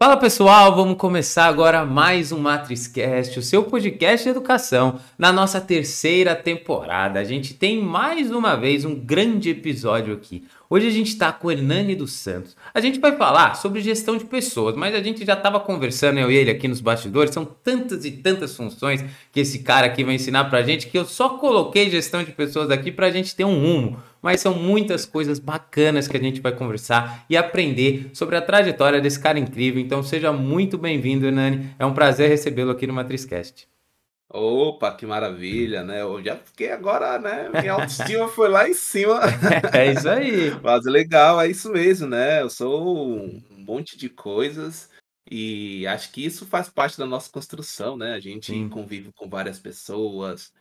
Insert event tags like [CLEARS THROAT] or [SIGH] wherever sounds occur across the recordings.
Fala pessoal, vamos começar agora mais um MatrizCast, o seu podcast de educação, na nossa terceira temporada. A gente tem mais uma vez um grande episódio aqui. Hoje a gente está com o Hernani dos Santos. A gente vai falar sobre gestão de pessoas, mas a gente já estava conversando, eu e ele aqui nos bastidores. São tantas e tantas funções que esse cara aqui vai ensinar para a gente que eu só coloquei gestão de pessoas aqui para a gente ter um rumo mas são muitas coisas bacanas que a gente vai conversar e aprender sobre a trajetória desse cara incrível. Então seja muito bem-vindo, Hernani. É um prazer recebê-lo aqui no MatrizCast. Opa, que maravilha, né? Eu já fiquei agora, né? Minha autoestima [LAUGHS] foi lá em cima. É isso aí. [LAUGHS] Mas legal, é isso mesmo, né? Eu sou um monte de coisas e acho que isso faz parte da nossa construção, né? A gente Sim. convive com várias pessoas,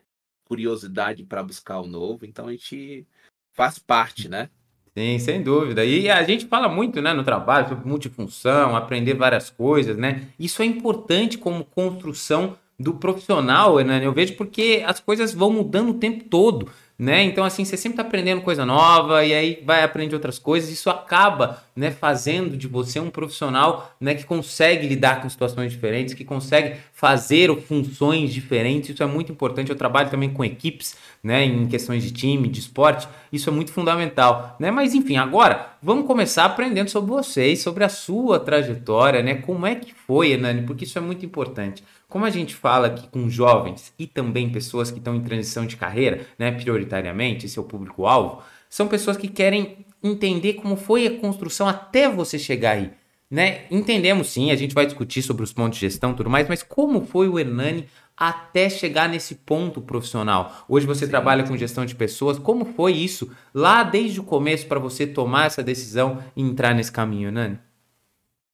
curiosidade para buscar o novo, então a gente faz parte, né? Sim, sem dúvida. E a gente fala muito, né, no trabalho sobre multifunção, aprender várias coisas, né? Isso é importante como construção do profissional, né? Eu vejo porque as coisas vão mudando o tempo todo né? Então, assim, você sempre está aprendendo coisa nova e aí vai aprender outras coisas. Isso acaba, né, fazendo de você um profissional, né, que consegue lidar com situações diferentes, que consegue fazer funções diferentes. Isso é muito importante. Eu trabalho também com equipes, né, em questões de time, de esporte. Isso é muito fundamental, né? Mas enfim, agora vamos começar aprendendo sobre vocês, sobre a sua trajetória, né? Como é que foi, Enani? Porque isso é muito importante. Como a gente fala aqui com jovens e também pessoas que estão em transição de carreira, né, prioritariamente, esse é o público-alvo, são pessoas que querem entender como foi a construção até você chegar aí. Né? Entendemos sim, a gente vai discutir sobre os pontos de gestão e tudo mais, mas como foi o Hernani até chegar nesse ponto profissional? Hoje você sim. trabalha com gestão de pessoas, como foi isso lá desde o começo para você tomar essa decisão e entrar nesse caminho, Hernani?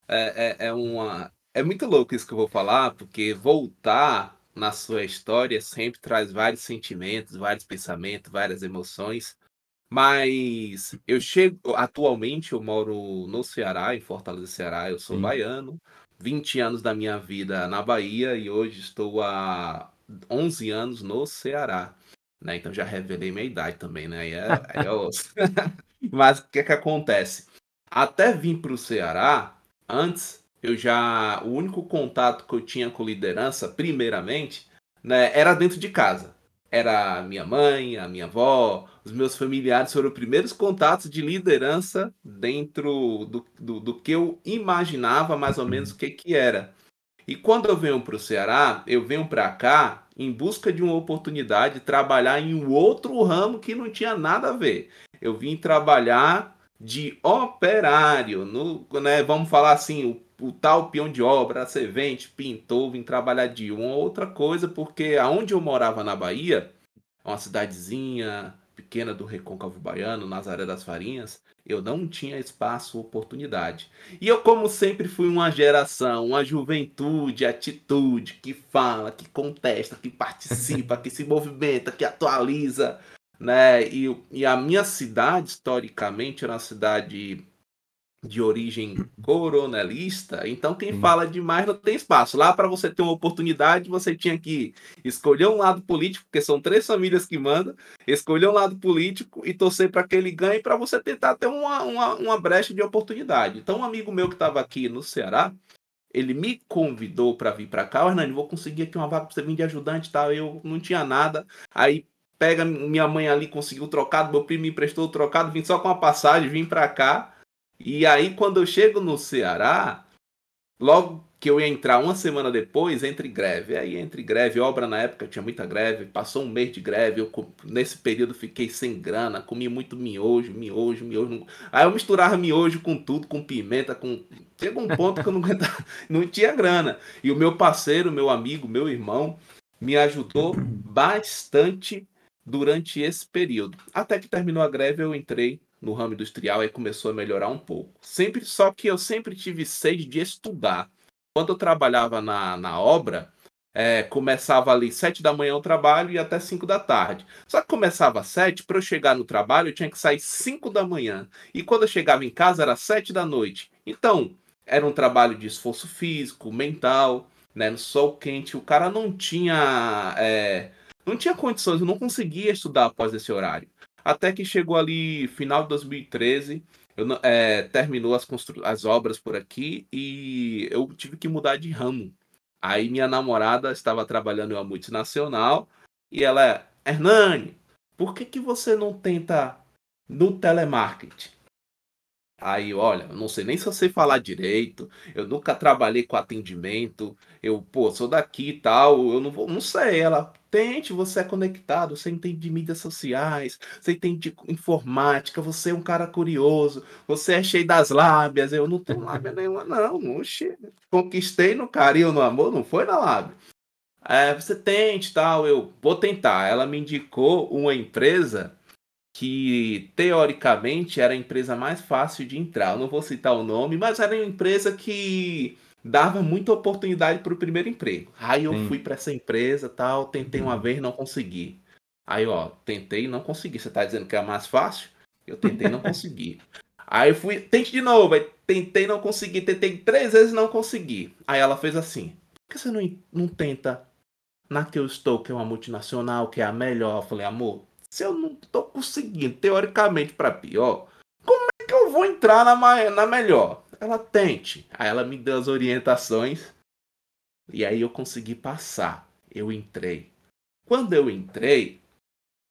É, é, é, uma, é muito louco isso que eu vou falar, porque voltar na sua história sempre traz vários sentimentos, vários pensamentos, várias emoções. Mas eu chego, atualmente eu moro no Ceará, em Fortaleza, Ceará, eu sou Sim. baiano, 20 anos da minha vida na Bahia e hoje estou há 11 anos no Ceará. Né? Então já revelei minha idade também, né? Aí é, aí é [LAUGHS] [LAUGHS] Mas o que é que acontece? Até vir para o Ceará, antes eu já. O único contato que eu tinha com liderança, primeiramente, né, era dentro de casa. Era a minha mãe, a minha avó, os meus familiares foram os primeiros contatos de liderança dentro do, do, do que eu imaginava mais ou menos o que, que era. E quando eu venho para o Ceará, eu venho para cá em busca de uma oportunidade de trabalhar em um outro ramo que não tinha nada a ver. Eu vim trabalhar de operário, no, né, vamos falar assim, o o tal peão de obra, servente, pintor, vim trabalhar de uma outra coisa, porque aonde eu morava na Bahia, uma cidadezinha pequena do Recôncavo Baiano, Nazaré das Farinhas, eu não tinha espaço, oportunidade. E eu, como sempre, fui uma geração, uma juventude, atitude, que fala, que contesta, que participa, que se [LAUGHS] movimenta, que atualiza, né? E, e a minha cidade, historicamente, era uma cidade de origem coronelista, então quem fala demais não tem espaço. Lá para você ter uma oportunidade, você tinha que escolher um lado político, porque são três famílias que mandam, escolher um lado político e torcer para que ele ganhe para você tentar ter uma, uma, uma brecha de oportunidade. Então, um amigo meu que estava aqui no Ceará, ele me convidou para vir para cá, Hernani, vou conseguir aqui uma vaga para você vir de ajudante, tal. Eu não tinha nada. Aí pega minha mãe ali, conseguiu trocado, meu primo me emprestou o trocado, vim só com a passagem, vim para cá. E aí, quando eu chego no Ceará, logo que eu ia entrar uma semana depois, entre greve. Aí, entre greve, obra na época tinha muita greve, passou um mês de greve. Eu, nesse período, fiquei sem grana, comi muito miojo, miojo, miojo. Aí eu misturava miojo com tudo, com pimenta, com. Chega um ponto que eu não [LAUGHS] aguentava, não tinha grana. E o meu parceiro, meu amigo, meu irmão, me ajudou bastante durante esse período. Até que terminou a greve, eu entrei no ramo industrial e começou a melhorar um pouco. Sempre, só que eu sempre tive sede de estudar. Quando eu trabalhava na, na obra, é, começava ali sete da manhã o trabalho e até cinco da tarde. Só que começava às sete, para eu chegar no trabalho eu tinha que sair cinco da manhã. E quando eu chegava em casa era sete da noite. Então, era um trabalho de esforço físico, mental, né, no sol quente. O cara não tinha, é, não tinha condições, eu não conseguia estudar após esse horário. Até que chegou ali final de 2013, eu, é, terminou as, constru... as obras por aqui e eu tive que mudar de ramo. Aí minha namorada estava trabalhando em uma multinacional e ela, Hernani, por que, que você não tenta no telemarketing? Aí, olha, eu não sei nem se eu sei falar direito, eu nunca trabalhei com atendimento, eu, pô, sou daqui e tal, eu não vou, não sei. Ela, tente, você é conectado, você entende de mídias sociais, você entende de informática, você é um cara curioso, você é cheio das lábias, eu não tenho lábia [LAUGHS] nenhuma, não. Conquistei no carinho, no amor, não foi na lábia. É, você tente tal, eu vou tentar. Ela me indicou uma empresa que teoricamente era a empresa mais fácil de entrar. Eu não vou citar o nome, mas era uma empresa que dava muita oportunidade para o primeiro emprego. Aí eu Sim. fui para essa empresa, tal, tentei uma vez, não consegui. Aí, ó, tentei e não consegui. Você tá dizendo que é mais fácil? Eu tentei e não consegui. [LAUGHS] Aí fui, tente de novo, aí tentei não consegui, tentei três vezes não consegui. Aí ela fez assim: por que você não, não tenta na que eu estou, que é uma multinacional, que é a melhor? Eu falei, amor, se eu não tô conseguindo, teoricamente, para pior, como é que eu vou entrar na, na melhor? Ela tente. Aí ela me deu as orientações e aí eu consegui passar. Eu entrei. Quando eu entrei,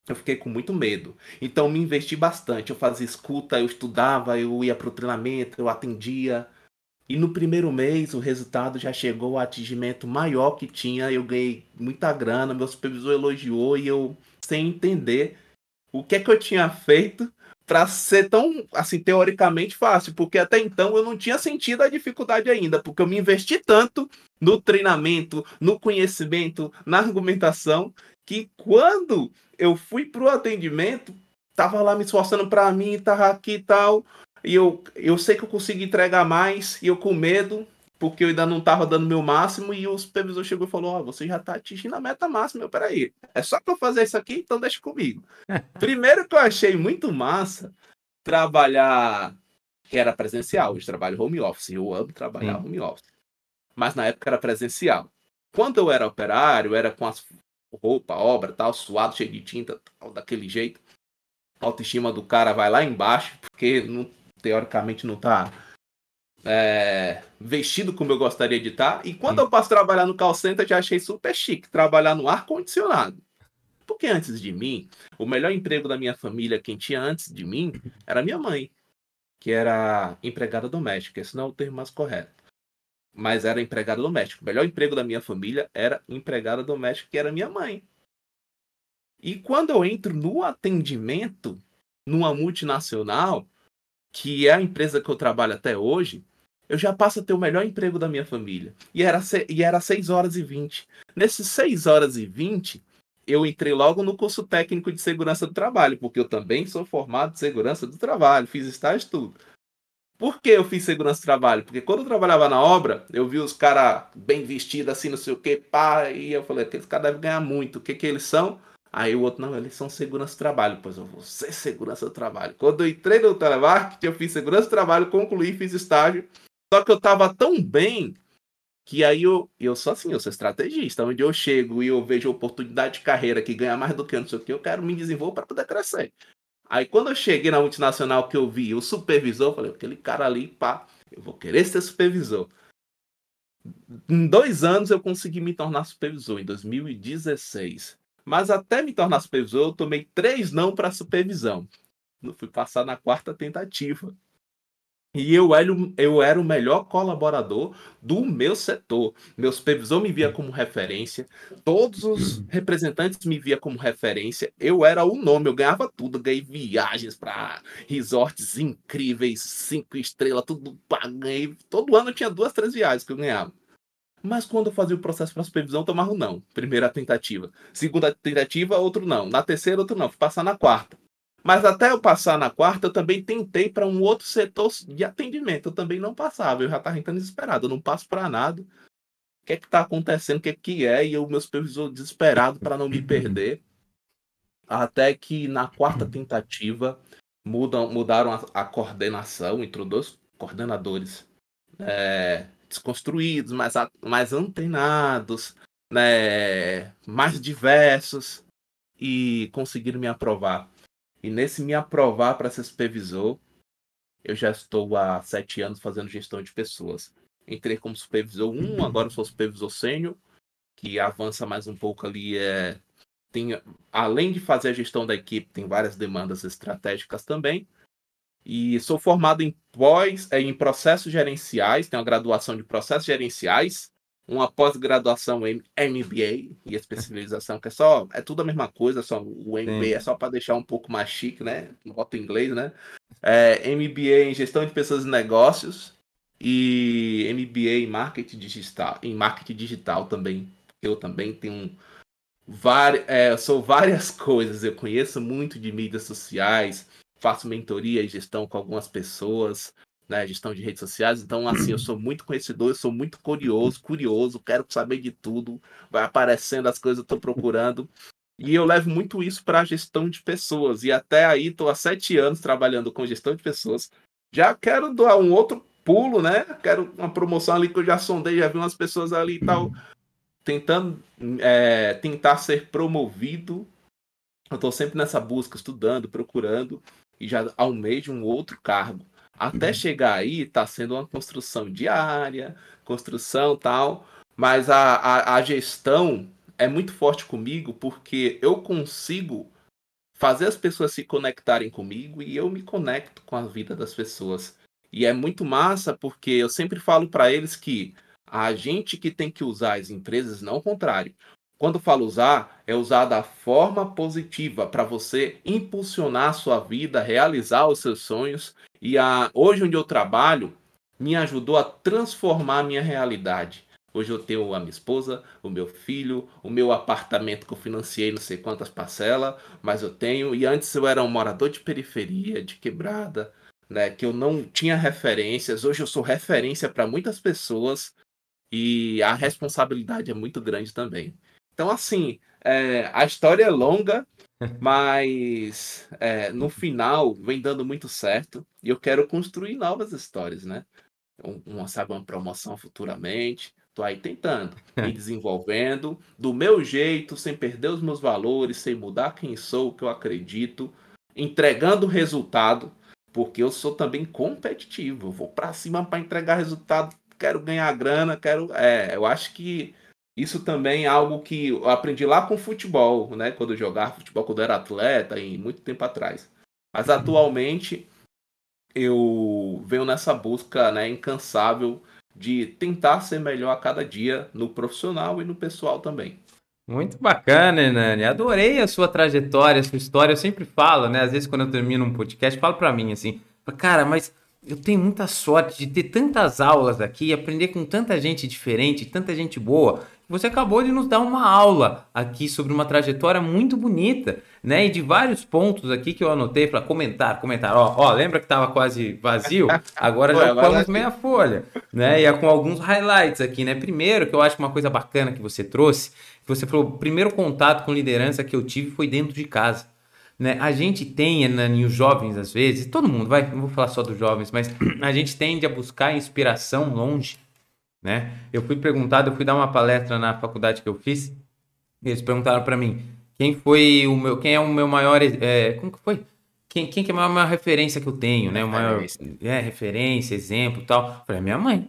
eu fiquei com muito medo. Então me investi bastante. Eu fazia escuta, eu estudava, eu ia pro treinamento, eu atendia. E no primeiro mês o resultado já chegou ao atingimento maior que tinha. Eu ganhei muita grana, meu supervisor elogiou e eu sem entender o que é que eu tinha feito para ser tão, assim, teoricamente fácil, porque até então eu não tinha sentido a dificuldade ainda, porque eu me investi tanto no treinamento, no conhecimento, na argumentação, que quando eu fui pro atendimento, tava lá me esforçando para mim, tava aqui e tal, e eu, eu sei que eu consigo entregar mais, e eu com medo, porque eu ainda não estava dando meu máximo e o supervisor chegou e falou: Ó, oh, você já está atingindo a meta máxima. Eu, peraí, é só para fazer isso aqui, então deixa comigo. [LAUGHS] Primeiro que eu achei muito massa trabalhar, que era presencial, hoje trabalho home office, eu amo trabalhar Sim. home office. Mas na época era presencial. Quando eu era operário, era com as roupa, obra, tal, suado, cheio de tinta, tal, daquele jeito. A autoestima do cara vai lá embaixo, porque não, teoricamente não tá é, vestido como eu gostaria de estar. E quando eu passo trabalhar no call center, já achei super chique trabalhar no ar-condicionado. Porque antes de mim, o melhor emprego da minha família, quem tinha antes de mim, era minha mãe, que era empregada doméstica. Esse não é o termo mais correto. Mas era empregada doméstica. O melhor emprego da minha família era empregada doméstica, que era minha mãe. E quando eu entro no atendimento, numa multinacional, que é a empresa que eu trabalho até hoje, eu já passo a ter o melhor emprego da minha família. E era, e era 6 horas e 20. Nesses 6 horas e 20, eu entrei logo no curso técnico de segurança do trabalho, porque eu também sou formado de segurança do trabalho, fiz estágio tudo. Por que eu fiz segurança do trabalho? Porque quando eu trabalhava na obra, eu vi os caras bem vestidos, assim, não sei o que, pá, e eu falei, aqueles caras devem ganhar muito. O que que eles são? Aí o outro, não, eles são segurança do trabalho. Pois eu vou ser segurança do trabalho. Quando eu entrei no telemarketing, eu fiz segurança do trabalho, concluí, fiz estágio. Só que eu tava tão bem que aí eu, eu sou assim, eu sou estrategista. Onde eu chego e eu vejo oportunidade de carreira que ganha mais do que eu não sei o que, eu quero me desenvolver para poder crescer. Aí quando eu cheguei na multinacional que eu vi o supervisor, eu falei, aquele cara ali, pá, eu vou querer ser supervisor. Em dois anos eu consegui me tornar supervisor, em 2016. Mas até me tornar supervisor, eu tomei três não para supervisão. Eu fui passar na quarta tentativa. E eu era, eu era o melhor colaborador do meu setor. Meu supervisor me via como referência, todos os representantes me via como referência. Eu era o nome, eu ganhava tudo, ganhei viagens para resorts incríveis, cinco estrelas, tudo ganhei. Todo ano tinha duas, três viagens que eu ganhava. Mas quando eu fazia o processo para supervisão, eu tomava um não. Primeira tentativa. Segunda tentativa, outro não. Na terceira, outro não. Fui passar na quarta. Mas até eu passar na quarta, eu também tentei para um outro setor de atendimento. Eu também não passava. Eu já estava entrando desesperado. Eu não passo para nada. O que é que está acontecendo? O que é que é? E o meu supervisor desesperado para não me perder. Até que na quarta tentativa mudam, mudaram a, a coordenação, entrou dois coordenadores é, desconstruídos, mais, mais antenados, né, mais diversos e conseguiram me aprovar. E nesse me aprovar para ser supervisor, eu já estou há sete anos fazendo gestão de pessoas. Entrei como supervisor 1, agora sou supervisor sênior, que avança mais um pouco ali. É, tem, além de fazer a gestão da equipe, tem várias demandas estratégicas também. E sou formado em pós, é, em processos gerenciais, tenho a graduação de processos gerenciais, uma pós-graduação em MBA e especialização, que é só, é tudo a mesma coisa, só o MBA Sim. é só para deixar um pouco mais chique, né? Bota em inglês, né? É, MBA em gestão de pessoas e negócios e MBA em marketing digital, em marketing digital também. Eu também tenho várias, é, sou várias [LAUGHS] coisas. Eu conheço muito de mídias sociais, faço mentoria e gestão com algumas pessoas, né, gestão de redes sociais. Então, assim, eu sou muito conhecedor, eu sou muito curioso, curioso, quero saber de tudo. Vai aparecendo as coisas, eu estou procurando. E eu levo muito isso para a gestão de pessoas. E até aí, estou há sete anos trabalhando com gestão de pessoas. Já quero dar um outro pulo, né? Quero uma promoção ali que eu já sondei, já vi umas pessoas ali e tal, tentando é, tentar ser promovido. Eu estou sempre nessa busca, estudando, procurando e já almejo um outro cargo. Até uhum. chegar aí, está sendo uma construção diária, construção tal, mas a, a, a gestão é muito forte comigo porque eu consigo fazer as pessoas se conectarem comigo e eu me conecto com a vida das pessoas. E é muito massa porque eu sempre falo para eles que a gente que tem que usar as empresas, não o contrário. Quando falo usar, é usar da forma positiva para você impulsionar a sua vida, realizar os seus sonhos. E a, hoje onde eu trabalho me ajudou a transformar a minha realidade. Hoje eu tenho a minha esposa, o meu filho, o meu apartamento que eu financiei não sei quantas parcelas, mas eu tenho. E antes eu era um morador de periferia, de quebrada, né? Que eu não tinha referências. Hoje eu sou referência para muitas pessoas e a responsabilidade é muito grande também. Então, assim, é, a história é longa, [LAUGHS] mas é, no final vem dando muito certo e eu quero construir novas histórias, né? Uma, sabe, uma promoção futuramente. Tô aí tentando, [LAUGHS] me desenvolvendo do meu jeito, sem perder os meus valores, sem mudar quem sou, o que eu acredito, entregando resultado, porque eu sou também competitivo. Eu vou para cima para entregar resultado, quero ganhar grana, quero. É, eu acho que isso também é algo que eu aprendi lá com futebol, né? Quando eu jogava futebol, quando eu era atleta, e muito tempo atrás. Mas atualmente eu venho nessa busca né, incansável de tentar ser melhor a cada dia no profissional e no pessoal também. Muito bacana, Nani. Adorei a sua trajetória, a sua história. Eu sempre falo, né? Às vezes quando eu termino um podcast, falo para mim assim, cara, mas eu tenho muita sorte de ter tantas aulas aqui aprender com tanta gente diferente, tanta gente boa. Você acabou de nos dar uma aula aqui sobre uma trajetória muito bonita, né? E de vários pontos aqui que eu anotei para comentar, comentar. Ó, ó, lembra que estava quase vazio? Agora [LAUGHS] já ocupamos meia folha, né? E é com alguns highlights aqui, né? Primeiro, que eu acho uma coisa bacana que você trouxe, que você falou, o primeiro contato com liderança que eu tive foi dentro de casa. Né? A gente tem, né, os jovens às vezes, todo mundo, vai, não vou falar só dos jovens, mas [CLEARS THROAT] a gente tende a buscar inspiração longe né? Eu fui perguntado, eu fui dar uma palestra na faculdade que eu fiz, e eles perguntaram para mim quem foi o meu, quem é o meu maior, é, como que foi? Quem, quem que é a maior, referência que eu tenho, né? O maior, é, referência, exemplo, tal. Eu falei, minha mãe,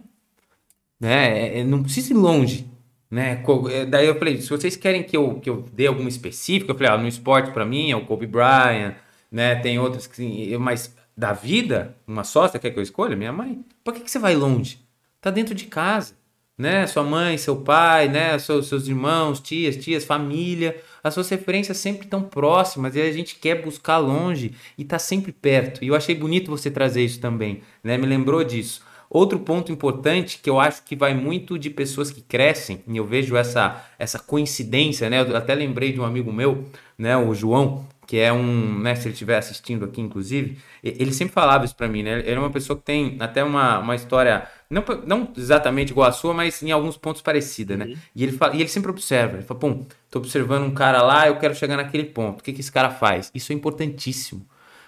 né? É, é, não precisa ir longe, né? É, daí eu falei, se vocês querem que eu, que eu dê alguma específica, eu falei, ah, no esporte para mim é o Kobe Bryant, né? Tem outros que, mas da vida, uma sócia quer que eu escolha? Minha mãe. Por que, que você vai longe? Tá dentro de casa, né? Sua mãe, seu pai, né? Seus, seus irmãos, tias, tias, família. As suas referências sempre estão próximas e a gente quer buscar longe e tá sempre perto. E eu achei bonito você trazer isso também, né? Me lembrou disso. Outro ponto importante que eu acho que vai muito de pessoas que crescem, e eu vejo essa, essa coincidência, né? Eu até lembrei de um amigo meu, né? O João, que é um, né, se ele estiver assistindo aqui, inclusive, ele sempre falava isso para mim, né? Ele é uma pessoa que tem até uma, uma história, não, não exatamente igual a sua, mas em alguns pontos parecida, né? Uhum. E, ele fala, e ele sempre observa, ele fala, pum, tô observando um cara lá, eu quero chegar naquele ponto, o que, que esse cara faz? Isso é importantíssimo.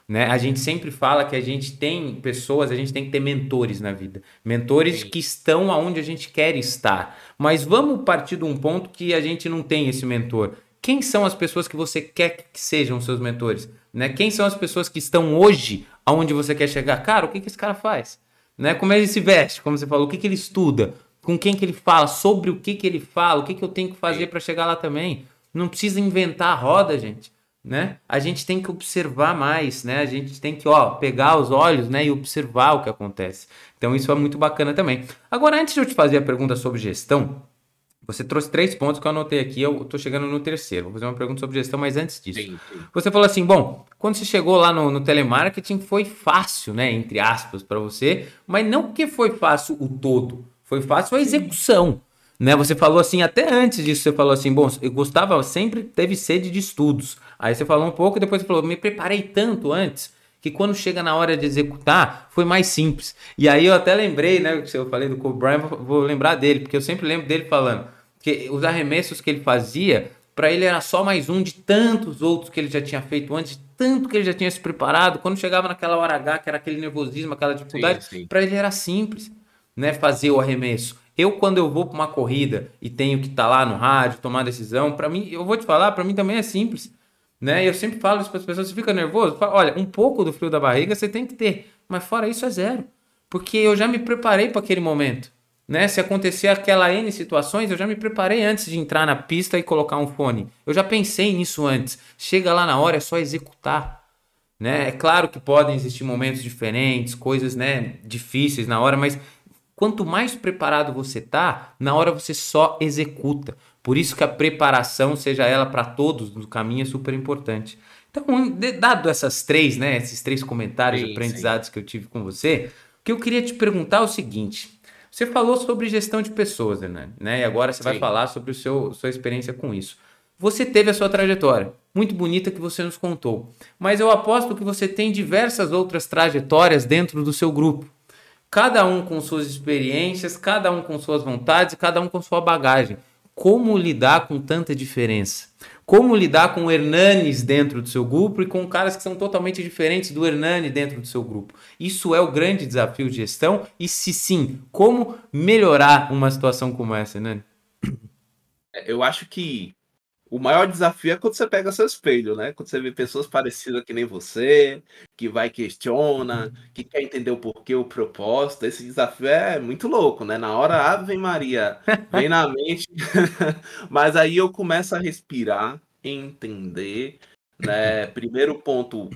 Né? A gente sempre fala que a gente tem pessoas, a gente tem que ter mentores na vida. Mentores que estão aonde a gente quer estar. Mas vamos partir de um ponto que a gente não tem esse mentor. Quem são as pessoas que você quer que sejam seus mentores? Né? Quem são as pessoas que estão hoje aonde você quer chegar. Cara, o que, que esse cara faz? Né? Como ele se veste, como você falou, o que, que ele estuda, com quem que ele fala, sobre o que, que ele fala, o que, que eu tenho que fazer para chegar lá também. Não precisa inventar a roda, gente. Né? A gente tem que observar mais, né? A gente tem que, ó, pegar os olhos, né, e observar o que acontece. Então isso é muito bacana também. Agora, antes de eu te fazer a pergunta sobre gestão, você trouxe três pontos que eu anotei aqui, eu tô chegando no terceiro. Vou fazer uma pergunta sobre gestão, mas antes disso. Sim, sim. Você falou assim: bom, quando você chegou lá no, no telemarketing, foi fácil, né? Entre aspas, para você, mas não porque foi fácil o todo, foi fácil a execução. Né, você falou assim, até antes disso, você falou assim: bom, eu gostava, sempre teve sede de estudos. Aí você falou um pouco, depois você falou: me preparei tanto antes que quando chega na hora de executar, foi mais simples. E aí eu até lembrei, né? Se eu falei do Kobe Bryant, vou lembrar dele, porque eu sempre lembro dele falando que os arremessos que ele fazia, para ele era só mais um de tantos outros que ele já tinha feito antes, tanto que ele já tinha se preparado. Quando chegava naquela hora H, que era aquele nervosismo, aquela dificuldade, para ele era simples, né, fazer o arremesso. Eu quando eu vou para uma corrida e tenho que estar tá lá no rádio, tomar decisão, para mim, eu vou te falar, para mim também é simples, né? Eu sempre falo isso para as pessoas, você fica nervoso, falo, olha, um pouco do frio da barriga você tem que ter, mas fora isso é zero, porque eu já me preparei para aquele momento. Né? Se acontecer aquela N situações, eu já me preparei antes de entrar na pista e colocar um fone. Eu já pensei nisso antes. Chega lá na hora, é só executar. Né? É claro que podem existir momentos diferentes, coisas né, difíceis na hora, mas quanto mais preparado você tá, na hora você só executa. Por isso que a preparação, seja ela para todos no caminho, é super importante. Então, dado essas três, né, esses três comentários sim, aprendizados sim. que eu tive com você, o que eu queria te perguntar é o seguinte: você falou sobre gestão de pessoas, né? né? E agora você Sim. vai falar sobre o seu sua experiência com isso. Você teve a sua trajetória, muito bonita que você nos contou. Mas eu aposto que você tem diversas outras trajetórias dentro do seu grupo. Cada um com suas experiências, cada um com suas vontades, cada um com sua bagagem. Como lidar com tanta diferença? Como lidar com Hernanes dentro do seu grupo e com caras que são totalmente diferentes do Hernani dentro do seu grupo. Isso é o grande desafio de gestão e se sim, como melhorar uma situação como essa, Hernani? Eu acho que o maior desafio é quando você pega seu espelho, né? Quando você vê pessoas parecidas que nem você, que vai questiona, que quer entender o porquê, o propósito. Esse desafio é muito louco, né? Na hora, Ave Maria, vem na [LAUGHS] mente. [LAUGHS] Mas aí eu começo a respirar, entender, né? Primeiro ponto,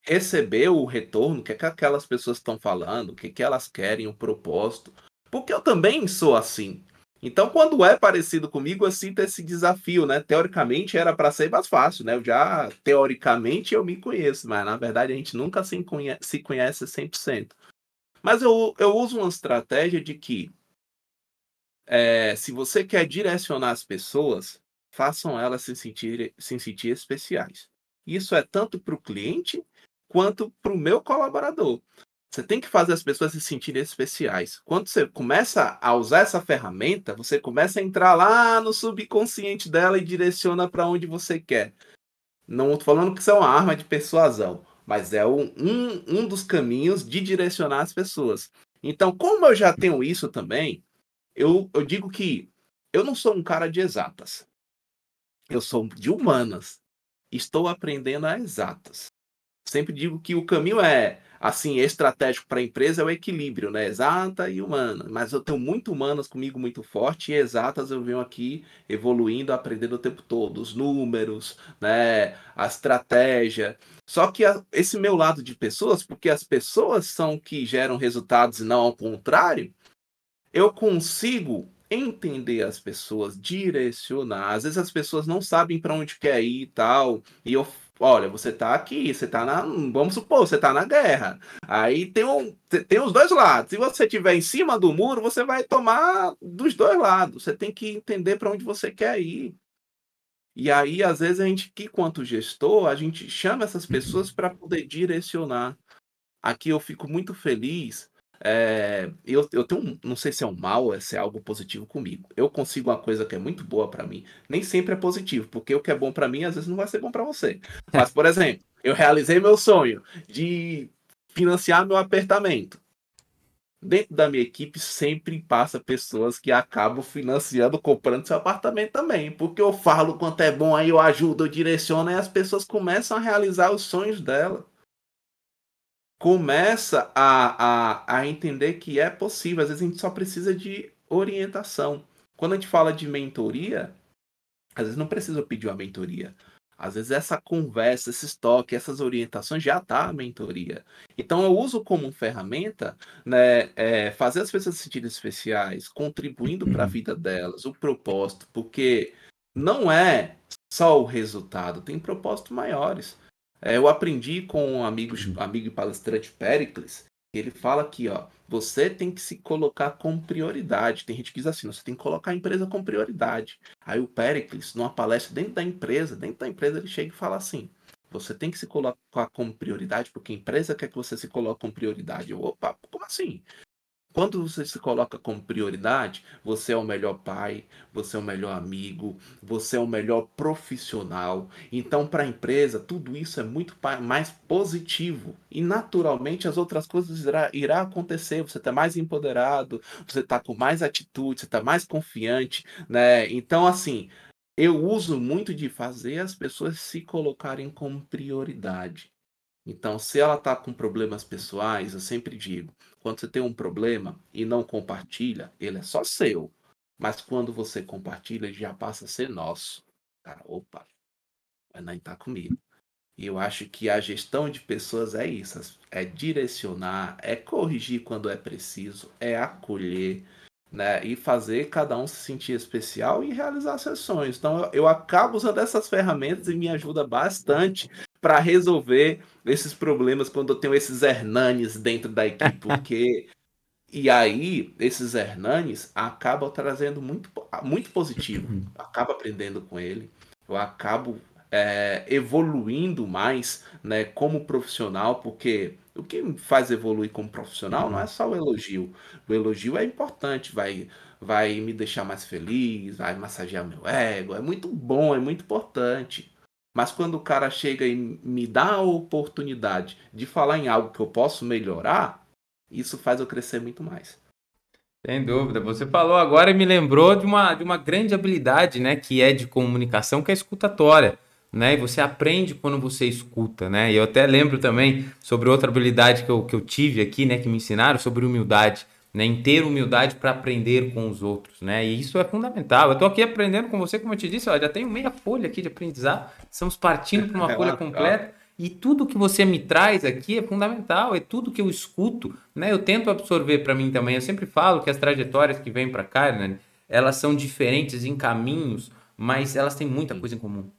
receber o retorno, o que, é que aquelas pessoas estão falando, o que, é que elas querem, o propósito. Porque eu também sou assim. Então, quando é parecido comigo, eu sinto esse desafio, né? Teoricamente era para ser mais fácil, né? Eu já, teoricamente, eu me conheço, mas na verdade a gente nunca se conhece, se conhece 100%. Mas eu, eu uso uma estratégia de que é, se você quer direcionar as pessoas, façam elas se sentir, se sentir especiais. Isso é tanto para o cliente quanto para o meu colaborador. Você tem que fazer as pessoas se sentirem especiais. Quando você começa a usar essa ferramenta, você começa a entrar lá no subconsciente dela e direciona para onde você quer. Não estou falando que isso é uma arma de persuasão, mas é um, um, um dos caminhos de direcionar as pessoas. Então, como eu já tenho isso também, eu, eu digo que eu não sou um cara de exatas. Eu sou de humanas. Estou aprendendo a exatas. Sempre digo que o caminho é assim, estratégico para a empresa é o equilíbrio, né? Exata e humana. Mas eu tenho muito humanas comigo muito forte e exatas eu venho aqui evoluindo, aprendendo o tempo todo, os números, né? A estratégia. Só que a, esse meu lado de pessoas, porque as pessoas são que geram resultados e não ao contrário, eu consigo entender as pessoas, direcionar. Às vezes as pessoas não sabem para onde quer ir e tal, e eu Olha, você tá aqui, você tá na. Vamos supor, você tá na guerra. Aí tem, um, tem os dois lados. Se você estiver em cima do muro, você vai tomar dos dois lados. Você tem que entender para onde você quer ir. E aí, às vezes, a gente, que quanto gestor, a gente chama essas pessoas para poder direcionar. Aqui eu fico muito feliz é, eu, eu tenho, não sei se é um mal, se é algo positivo comigo. Eu consigo uma coisa que é muito boa para mim. Nem sempre é positivo, porque o que é bom para mim às vezes não vai ser bom para você. Mas, por exemplo, [LAUGHS] eu realizei meu sonho de financiar meu apartamento. Dentro da minha equipe sempre passa pessoas que acabam financiando, comprando seu apartamento também. Porque eu falo quanto é bom, aí eu ajudo, eu direciono, e as pessoas começam a realizar os sonhos dela. Começa a, a, a entender que é possível. Às vezes a gente só precisa de orientação. Quando a gente fala de mentoria, às vezes não precisa pedir uma mentoria. Às vezes essa conversa, esse estoque, essas orientações já tá a mentoria. Então eu uso como ferramenta, né, é, fazer as pessoas se sentirem especiais, contribuindo para a uhum. vida delas, o propósito, porque não é só o resultado, tem propósitos maiores. É, eu aprendi com um amigo, uhum. amigo e palestrante Pericles, ele fala aqui, ó, você tem que se colocar como prioridade. Tem gente que diz assim, você tem que colocar a empresa como prioridade. Aí o Pericles, numa palestra dentro da empresa, dentro da empresa ele chega e fala assim, você tem que se colocar como prioridade porque a empresa quer que você se coloque como prioridade. Eu, opa, como assim? Quando você se coloca como prioridade, você é o melhor pai, você é o melhor amigo, você é o melhor profissional. Então, para a empresa, tudo isso é muito mais positivo. E naturalmente as outras coisas irá, irá acontecer. Você está mais empoderado, você está com mais atitude, você está mais confiante, né? Então, assim, eu uso muito de fazer as pessoas se colocarem como prioridade. Então, se ela está com problemas pessoais, eu sempre digo: quando você tem um problema e não compartilha, ele é só seu. Mas quando você compartilha, ele já passa a ser nosso. Cara, opa, vai não estar comigo. E eu acho que a gestão de pessoas é isso: é direcionar, é corrigir quando é preciso, é acolher, né? E fazer cada um se sentir especial e realizar sessões. Então eu, eu acabo usando essas ferramentas e me ajuda bastante para resolver esses problemas quando eu tenho esses Hernanes dentro da equipe, [LAUGHS] porque e aí esses Hernanes acabam trazendo muito, muito positivo, acaba aprendendo com ele, eu acabo é, evoluindo mais, né, como profissional, porque o que me faz evoluir como profissional não é só o elogio, o elogio é importante, vai vai me deixar mais feliz, vai massagear meu ego, é muito bom, é muito importante. Mas quando o cara chega e me dá a oportunidade de falar em algo que eu posso melhorar, isso faz eu crescer muito mais. Sem dúvida. Você falou agora e me lembrou de uma, de uma grande habilidade, né, que é de comunicação, que é escutatória. Né? E você aprende quando você escuta, né? E eu até lembro também sobre outra habilidade que eu, que eu tive aqui, né, que me ensinaram sobre humildade né, em ter humildade para aprender com os outros, né? E isso é fundamental. Eu estou aqui aprendendo com você, como eu te disse, ó, já tenho meia folha aqui de aprendizado. Estamos partindo para uma [LAUGHS] folha completa. E tudo que você me traz aqui é fundamental, é tudo que eu escuto, né? Eu tento absorver para mim também. Eu sempre falo que as trajetórias que vêm para cá, né, elas são diferentes em caminhos, mas elas têm muita coisa em comum.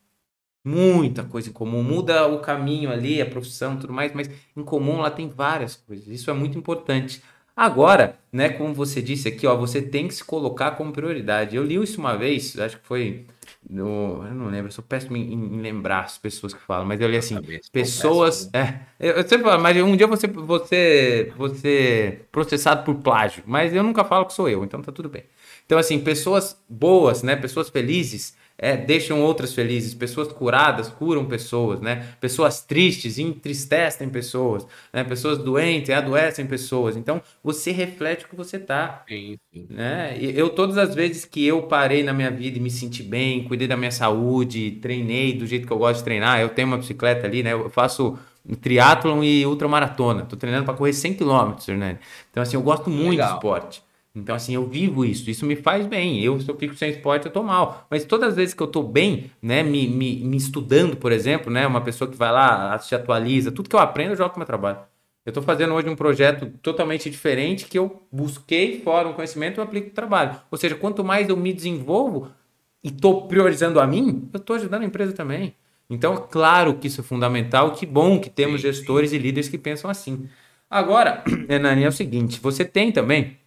Muita coisa em comum. Muda o caminho ali, a profissão, tudo mais, mas em comum lá tem várias coisas. Isso é muito importante. Agora, né, como você disse aqui, ó, você tem que se colocar como prioridade. Eu li isso uma vez, acho que foi no, eu não lembro, eu sou péssimo em, em, lembrar as pessoas que falam, mas eu li assim, pessoas, é, eu, eu sempre falo, mas um dia você você você processado por plágio, mas eu nunca falo que sou eu, então tá tudo bem. Então assim, pessoas boas, né, pessoas felizes, é, deixam outras felizes. Pessoas curadas curam pessoas, né? Pessoas tristes entristecem pessoas, né? Pessoas doentes adoecem pessoas. Então, você reflete o que você tá. Sim, sim. Né? E eu, todas as vezes que eu parei na minha vida e me senti bem, cuidei da minha saúde, treinei do jeito que eu gosto de treinar, eu tenho uma bicicleta ali, né? Eu faço triatlon e ultramaratona. Tô treinando para correr 100 km, né? Então, assim, eu gosto muito Legal. de esporte. Então, assim, eu vivo isso, isso me faz bem. Eu, se eu fico sem esporte, eu tô mal. Mas todas as vezes que eu tô bem, né, me, me, me estudando, por exemplo, né, uma pessoa que vai lá, se atualiza, tudo que eu aprendo, eu jogo pro meu trabalho. Eu tô fazendo hoje um projeto totalmente diferente que eu busquei fora um conhecimento e aplico no trabalho. Ou seja, quanto mais eu me desenvolvo e tô priorizando a mim, eu tô ajudando a empresa também. Então, claro que isso é fundamental. Que bom que temos gestores e líderes que pensam assim. Agora, [CLEARS THROAT] Hernani, é o seguinte: você tem também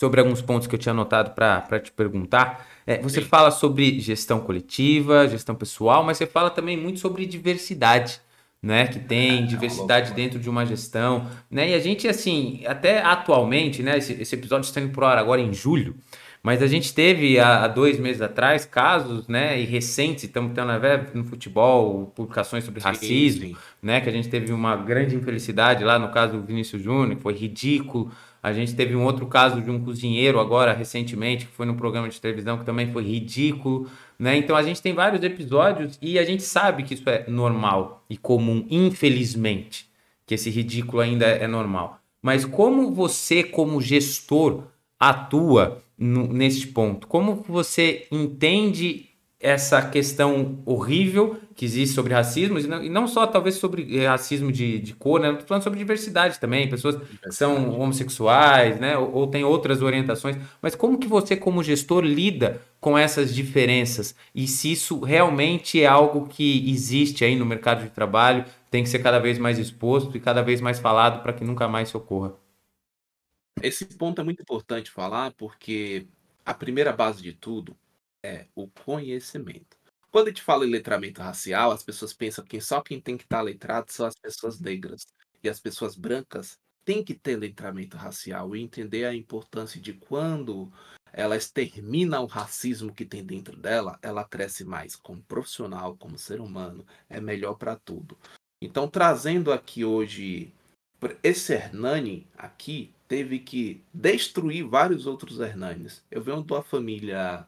sobre alguns pontos que eu tinha anotado para te perguntar. É, você Sim. fala sobre gestão coletiva, gestão pessoal, mas você fala também muito sobre diversidade. Né, que tem é, diversidade é dentro de uma gestão, né? E a gente, assim, até atualmente, né? Esse, esse episódio está indo pro ar agora em julho, mas a gente teve há, dois meses atrás casos, né? E recentes, estamos tendo né, no futebol publicações sobre racismo, sim. né? Que a gente teve uma grande infelicidade lá no caso do Vinícius Júnior, que foi ridículo. A gente teve um outro caso de um cozinheiro agora recentemente que foi no programa de televisão que também foi ridículo, né? Então a gente tem vários episódios e a gente sabe que isso é normal e comum, infelizmente. que esse ridículo ainda é normal. Mas como você, como gestor, atua no, neste ponto? Como você entende essa questão horrível que existe sobre racismo, e não, e não só talvez sobre eh, racismo de, de cor, né? Estou falando sobre diversidade também, pessoas que são homossexuais, né? Ou, ou têm outras orientações. Mas como que você, como gestor, lida com essas diferenças? E se isso realmente é algo que existe aí no mercado de trabalho, tem que ser cada vez mais exposto e cada vez mais falado para que nunca mais se ocorra? Esse ponto é muito importante falar, porque a primeira base de tudo é o conhecimento. Quando a gente fala em letramento racial, as pessoas pensam que só quem tem que estar letrado são as pessoas negras. E as pessoas brancas têm que ter letramento racial e entender a importância de quando ela extermina o racismo que tem dentro dela, ela cresce mais como profissional, como ser humano, é melhor para tudo. Então, trazendo aqui hoje esse Hernani aqui teve que destruir vários outros Hernanes. Eu venho de uma família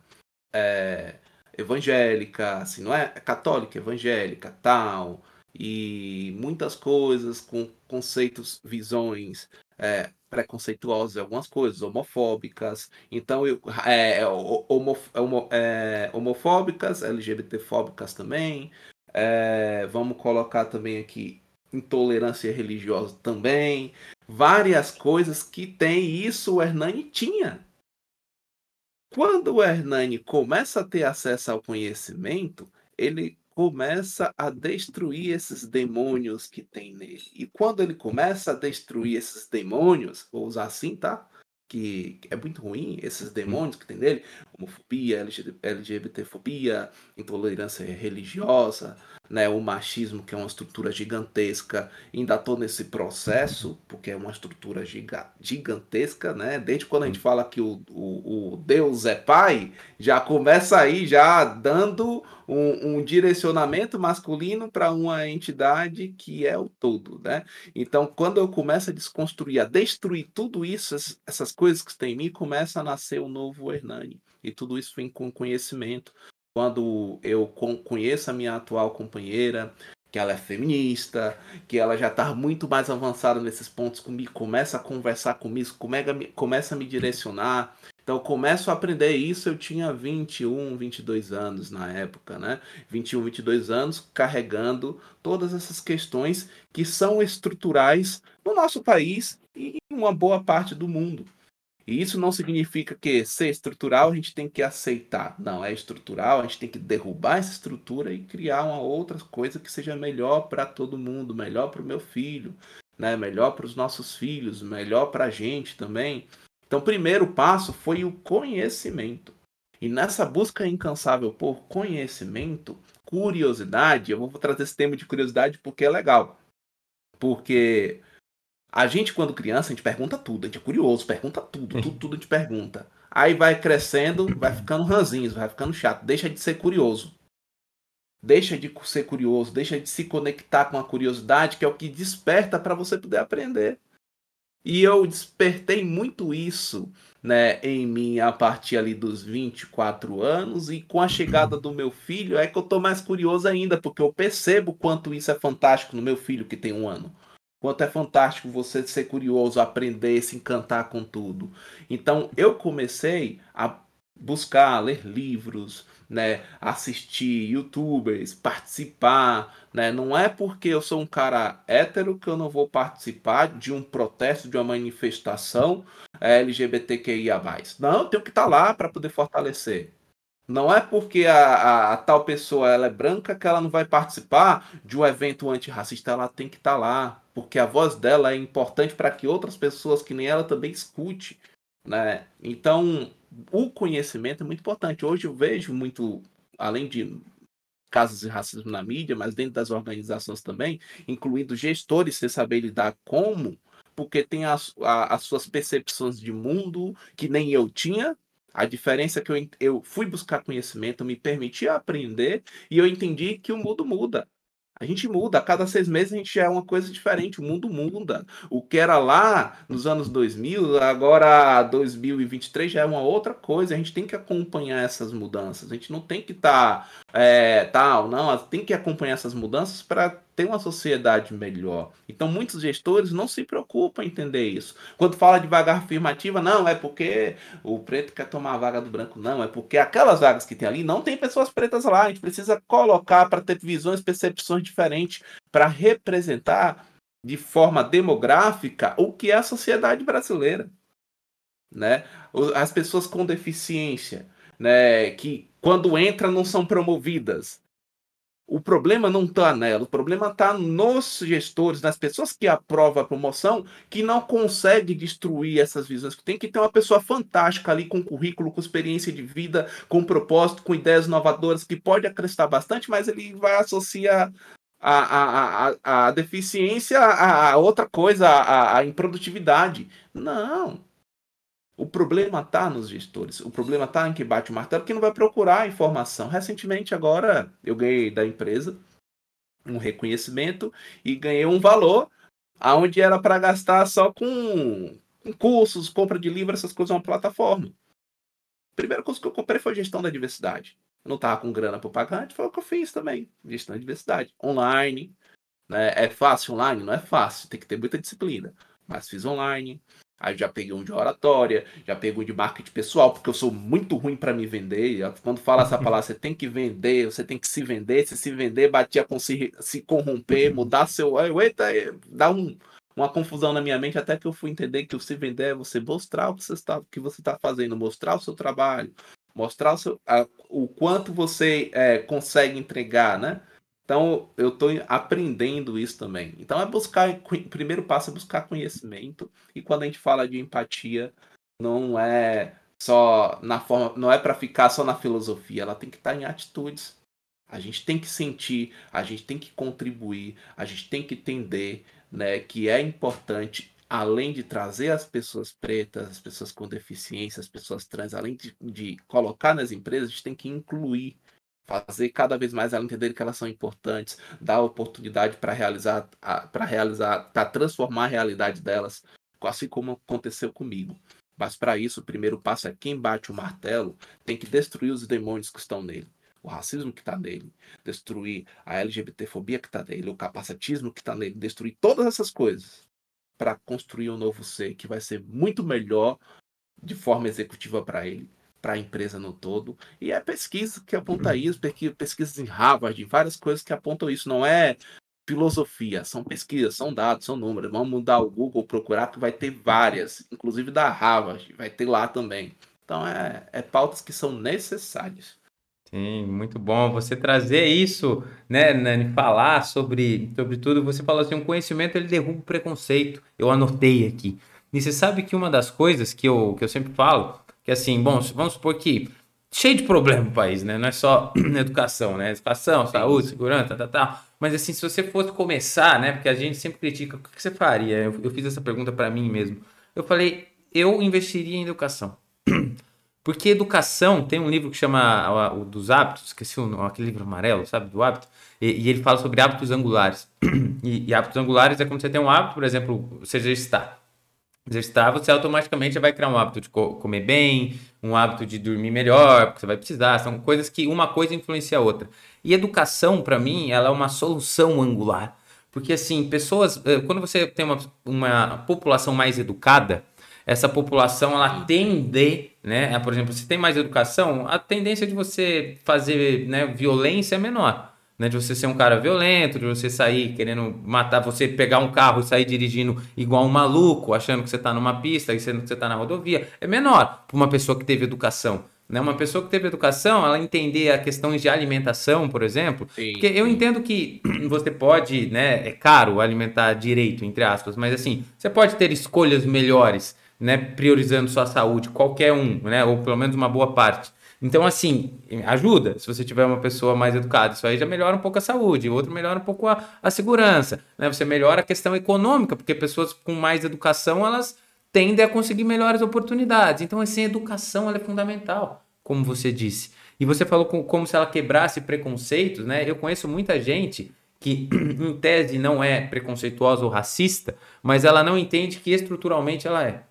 é, evangélica, assim, não é? é? Católica, evangélica, tal, e muitas coisas com conceitos, visões é, preconceituosas, algumas coisas homofóbicas. Então, eu, é, é homo, homo, é, homofóbicas, LGBTfóbicas também. É, vamos colocar também aqui intolerância religiosa também. Várias coisas que tem isso o Hernani tinha. Quando o Hernani começa a ter acesso ao conhecimento, ele começa a destruir esses demônios que tem nele. E quando ele começa a destruir esses demônios, vou usar assim, tá? Que é muito ruim, esses demônios que tem nele, homofobia, LGBTfobia, intolerância religiosa, né, o machismo, que é uma estrutura gigantesca, ainda estou nesse processo, porque é uma estrutura giga, gigantesca, né? Desde quando a gente fala que o, o, o Deus é pai, já começa aí já dando um, um direcionamento masculino para uma entidade que é o todo, né? Então, quando eu começo a desconstruir, a destruir tudo isso, essas coisas que tem em mim, começa a nascer o um novo Hernani. E tudo isso vem com conhecimento quando eu conheço a minha atual companheira, que ela é feminista, que ela já está muito mais avançada nesses pontos comigo, começa a conversar comigo, começa a me direcionar. Então, começo a aprender isso. Eu tinha 21, 22 anos na época, né? 21, 22 anos, carregando todas essas questões que são estruturais no nosso país e em uma boa parte do mundo. E isso não significa que ser estrutural a gente tem que aceitar. Não, é estrutural, a gente tem que derrubar essa estrutura e criar uma outra coisa que seja melhor para todo mundo, melhor para o meu filho, né? melhor para os nossos filhos, melhor para a gente também. Então, o primeiro passo foi o conhecimento. E nessa busca incansável por conhecimento, curiosidade, eu vou trazer esse tema de curiosidade porque é legal. Porque a gente, quando criança, a gente pergunta tudo, a gente é curioso, pergunta tudo, tudo, tudo a gente pergunta. Aí vai crescendo, vai ficando ranzinho, vai ficando chato, deixa de ser curioso. Deixa de ser curioso, deixa de se conectar com a curiosidade, que é o que desperta para você poder aprender. E eu despertei muito isso né, em mim a partir ali dos 24 anos, e com a chegada do meu filho é que eu tô mais curioso ainda, porque eu percebo quanto isso é fantástico no meu filho que tem um ano quanto é fantástico você ser curioso, aprender, se encantar com tudo. Então eu comecei a buscar, ler livros, né, assistir youtubers, participar, né? Não é porque eu sou um cara hétero que eu não vou participar de um protesto, de uma manifestação é, LGBTQIA+. Não, eu tenho que estar tá lá para poder fortalecer. Não é porque a, a, a, tal pessoa ela é branca que ela não vai participar de um evento antirracista, ela tem que estar tá lá, porque a voz dela é importante para que outras pessoas que nem ela também escute, né? Então, o conhecimento é muito importante. Hoje eu vejo muito, além de casos de racismo na mídia, mas dentro das organizações também, incluindo gestores sem saber lidar como, porque tem as, a, as suas percepções de mundo que nem eu tinha, a diferença é que eu, eu fui buscar conhecimento, me permiti aprender e eu entendi que o mundo muda. A gente muda, a cada seis meses a gente é uma coisa diferente, o mundo muda. O que era lá nos anos 2000, agora 2023 já é uma outra coisa. A gente tem que acompanhar essas mudanças. A gente não tem que estar tá, é, tal, não. Tem que acompanhar essas mudanças para ter uma sociedade melhor. Então, muitos gestores não se preocupam em entender isso. Quando fala de vaga afirmativa, não, é porque o preto quer tomar a vaga do branco, não, é porque aquelas vagas que tem ali não tem pessoas pretas lá. A gente precisa colocar para ter visões, percepções diferentes, para representar de forma demográfica o que é a sociedade brasileira. Né? As pessoas com deficiência, né, que quando entram não são promovidas, o problema não está nela, o problema está nos gestores, nas pessoas que aprovam a promoção, que não conseguem destruir essas visões. Tem que ter uma pessoa fantástica ali com currículo, com experiência de vida, com propósito, com ideias inovadoras, que pode acrescentar bastante, mas ele vai associar a, a, a, a deficiência a, a outra coisa, a, a improdutividade. Não. O problema está nos gestores. O problema está em que bate o martelo, que não vai procurar informação. Recentemente, agora, eu ganhei da empresa um reconhecimento e ganhei um valor aonde era para gastar só com, com, cursos, compra de livro, essas coisas, uma plataforma. O primeiro curso que eu comprei foi gestão da diversidade. Eu não estava com grana para pagar, foi o que eu fiz também. Gestão da diversidade. Online. Né? É fácil online? Não é fácil, tem que ter muita disciplina. Mas fiz online. Aí já peguei um de oratória, já peguei um de marketing pessoal, porque eu sou muito ruim para me vender. Quando fala essa palavra, você tem que vender, você tem que se vender. Se se vender, batia com se, se corromper, mudar seu. Eita, dá um, uma confusão na minha mente até que eu fui entender que o se vender é você mostrar o que você está, que você está fazendo, mostrar o seu trabalho, mostrar o, seu, a, o quanto você é, consegue entregar, né? Então, eu estou aprendendo isso também. Então, é buscar, o primeiro passo é buscar conhecimento. E quando a gente fala de empatia, não é só na forma, não é para ficar só na filosofia, ela tem que estar em atitudes. A gente tem que sentir, a gente tem que contribuir, a gente tem que entender, né, que é importante além de trazer as pessoas pretas, as pessoas com deficiência, as pessoas trans, além de, de colocar nas empresas, a gente tem que incluir fazer cada vez mais elas entenderem que elas são importantes, dar oportunidade para realizar, para realizar, para transformar a realidade delas, assim como aconteceu comigo. Mas para isso, o primeiro passo é quem bate o martelo tem que destruir os demônios que estão nele. O racismo que está nele, destruir a LGBTfobia que está nele, o capacitismo que está nele, destruir todas essas coisas para construir um novo ser que vai ser muito melhor de forma executiva para ele, para a empresa no todo. E é pesquisa que aponta uhum. isso, pesquisas em Harvard, várias coisas que apontam isso. Não é filosofia, são pesquisas, são dados, são números. Vamos mudar o Google, procurar, que vai ter várias, inclusive da Harvard, vai ter lá também. Então, é, é pautas que são necessárias. Sim, muito bom você trazer isso, né, Nani, falar sobre, sobre tudo. Você falou assim, um conhecimento ele derruba o preconceito. Eu anotei aqui. E você sabe que uma das coisas que eu, que eu sempre falo que assim, bom, vamos supor que cheio de problema o país, né? Não é só [CLEARS THROAT] educação, né? Educação, saúde, segurança, tal, tal. Mas assim, se você fosse começar, né? Porque a gente sempre critica, o que você faria? Eu, eu fiz essa pergunta para mim mesmo. Eu falei, eu investiria em educação. [CLEARS THROAT] Porque educação, tem um livro que chama o, dos hábitos, esqueci o, aquele livro amarelo, sabe, do hábito, e, e ele fala sobre hábitos angulares. [CLEARS THROAT] E, e, hábitos angulares é como você tem um hábito, por exemplo, você já está exercitar, você automaticamente vai criar um hábito de co comer bem, um hábito de dormir melhor, porque você vai precisar. São coisas que uma coisa influencia a outra. E educação, para mim, ela é uma solução angular. Porque, assim, pessoas. Eh, quando você tem uma, uma população mais educada, essa população ela tende, né? Por exemplo, se tem mais educação, a tendência de você fazer né, violência é menor né? De você ser um cara violento, de você sair querendo matar, você pegar um carro e sair dirigindo igual um maluco, achando que você está numa pista e sendo que você está na rodovia, é menor para uma pessoa que teve educação. Né? Uma pessoa que teve educação, ela entender a questão de alimentação, por exemplo, sim, porque eu entendo que [CLEARS THROAT] você pode, né, é caro alimentar direito, entre aspas, mas assim, você pode ter escolhas melhores, né, priorizando sua saúde, qualquer um, né, ou pelo menos uma boa parte. Então, assim, ajuda se você tiver uma pessoa mais educada. Isso aí já melhora um pouco a saúde, o outro melhora um pouco a, a segurança. Né? Você melhora a questão econômica, porque pessoas com mais educação, elas tendem a conseguir melhores oportunidades. Então, assim, a educação é fundamental, como você disse. E você falou com, como se ela quebrasse preconceitos, né? Eu conheço muita gente que, [CLEARS THROAT] em tese, não é preconceituosa ou racista, mas ela não entende que estruturalmente ela é.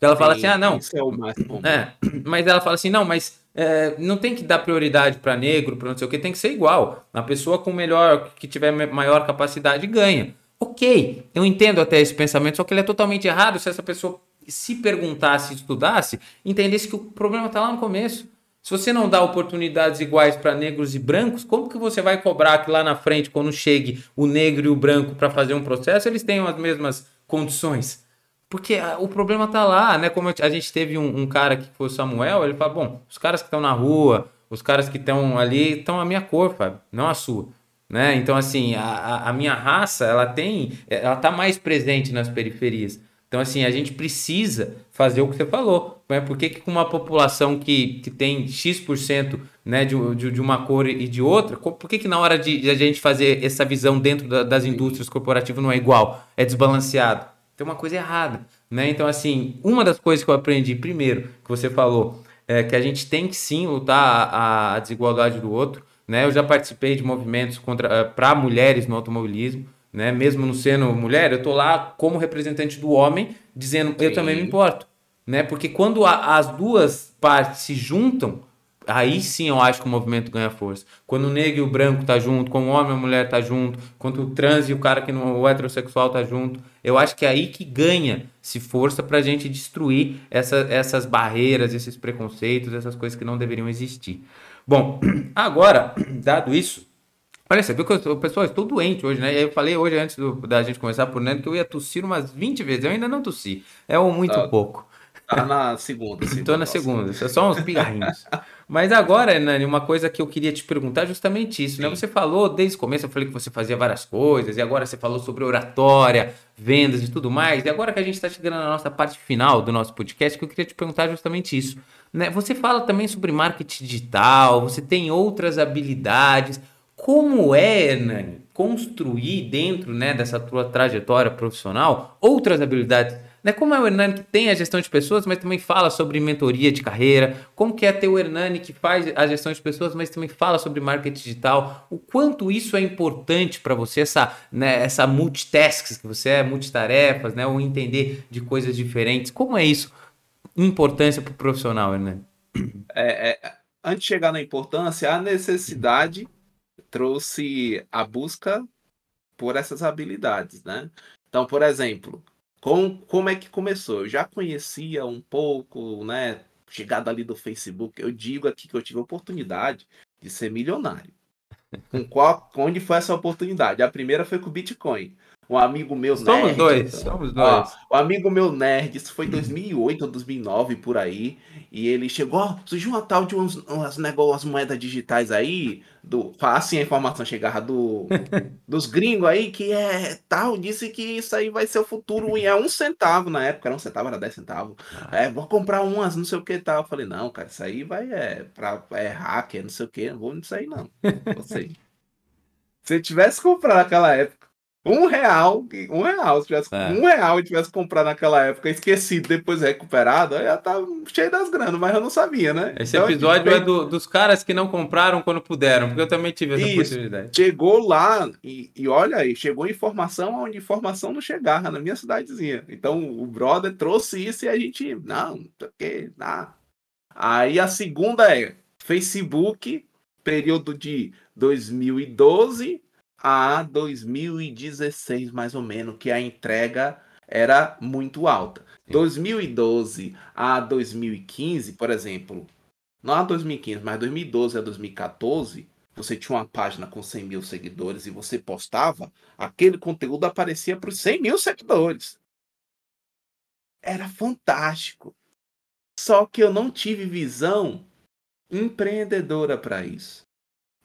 Ela Sim, fala assim, ah, não. Isso é o mais É, mas ela fala assim, não, mas é, não tem que dar prioridade para negro, para não sei o que, tem que ser igual. A pessoa com melhor, que tiver maior capacidade ganha. Ok, eu entendo até esse pensamento, só que ele é totalmente errado se essa pessoa se perguntasse, estudasse, entendesse que o problema está lá no começo. Se você não dá oportunidades iguais para negros e brancos, como que você vai cobrar que lá na frente, quando chegue o negro e o branco para fazer um processo, eles tenham as mesmas condições? Porque a, o problema tá lá, né? Como a gente teve um, um cara que foi o Samuel, ele fala: bom, os caras que estão na rua, os caras que estão ali, estão a minha cor, Fábio, não a sua. Né? Então, assim, a, a minha raça, ela tem, ela tá mais presente nas periferias. Então, assim, a gente precisa fazer o que você falou. Né? Por que, que com uma população que, que tem X% né, de, de, de, uma cor e de outra, por que, que na hora de, de a gente fazer essa visão dentro da, das indústrias corporativas não é igual? É desbalanceado? Tem uma coisa errada. Né? Então, assim, uma das coisas que eu aprendi, primeiro, que você falou, é que a gente tem que sim lutar a, a desigualdade do outro. Né? Eu já participei de movimentos para mulheres no automobilismo né? Mesmo não sendo mulher, eu tô lá como representante do homem, dizendo Sim. eu também me importo, né? Porque quando a, as duas partes se juntam, aí sim eu acho que o movimento ganha força. Quando o negro e o branco tá junto, quando o homem e a mulher tá junto, quando o trans e o cara que não o heterossexual tá junto, eu acho que é aí que ganha se força pra gente destruir essa, essas barreiras, esses preconceitos, essas coisas que não deveriam existir. Bom, [CLEARS THROAT] agora, [CLEARS THROAT] dado isso, Olha, você viu que eu, pessoal, estou doente hoje, né? Eu falei hoje, antes do, da gente começar por Nando, que eu ia tossir umas 20 vezes. Eu ainda não tossi. É um muito tá, pouco. Tá na segunda. [LAUGHS] Estou na segunda. Só uns pigarrinhos. [LAUGHS] Mas agora, Nani, uma coisa que eu queria te perguntar é justamente isso, né? Você falou desde o começo, eu falei que você fazia várias coisas, e agora você falou sobre oratória, vendas e tudo mais. E agora que a gente está chegando na nossa parte final do nosso podcast, que eu queria te perguntar justamente isso. Né? Você fala também sobre marketing digital, você tem outras habilidades como é, Hernani, construir dentro né, dessa tua trajetória profissional outras habilidades? Né? Como é o Hernani que tem a gestão de pessoas, mas também fala sobre mentoria de carreira? Como que é ter o Hernani que faz a gestão de pessoas, mas também fala sobre marketing digital? O quanto isso é importante para você, essa, né, essa multitasks que você é, multitarefas, né, ou entender de coisas diferentes? Como é isso? Importância para o profissional, Hernani? É, é, antes de chegar na importância, a necessidade trouxe a busca por essas habilidades, né? Então, por exemplo, com, como é que começou? Eu já conhecia um pouco, né? Chegada ali do Facebook, eu digo aqui que eu tive a oportunidade de ser milionário. Com qual, onde foi essa oportunidade? A primeira foi com o Bitcoin um amigo meu somos nerd. Dois, somos dois. Ó, um amigo meu nerd, isso foi em 2008 ou 2009 por aí, e ele chegou, ó, surgiu uma tal de uns, uns negócios, moedas digitais aí, do, assim a informação chegava do, [LAUGHS] dos gringos aí, que é tal, disse que isso aí vai ser o futuro, e é um centavo na época, era um centavo, era dez centavos. Ah. É, vou comprar umas, não sei o que tal. Eu falei, não, cara, isso aí vai, é, pra, é hacker, não sei o que, não vou nisso aí não. Você. [LAUGHS] Se eu tivesse comprado naquela época, um real, um real, se tivesse é. um real e tivesse comprado naquela época, esquecido, depois recuperado, aí já tá cheio das granas, mas eu não sabia, né? Esse então, episódio é do, dos caras que não compraram quando puderam, porque eu também tive essa Isso. oportunidade. Chegou lá e, e olha aí, chegou informação onde informação não chegava na minha cidadezinha. Então o brother trouxe isso e a gente, não, porque, não. Aí a segunda é Facebook, período de 2012 a 2016, mais ou menos, que a entrega era muito alta. Sim. 2012 a 2015, por exemplo, não a 2015, mas 2012 a 2014, você tinha uma página com 100 mil seguidores e você postava, aquele conteúdo aparecia para os 100 mil seguidores. Era fantástico. Só que eu não tive visão empreendedora para isso.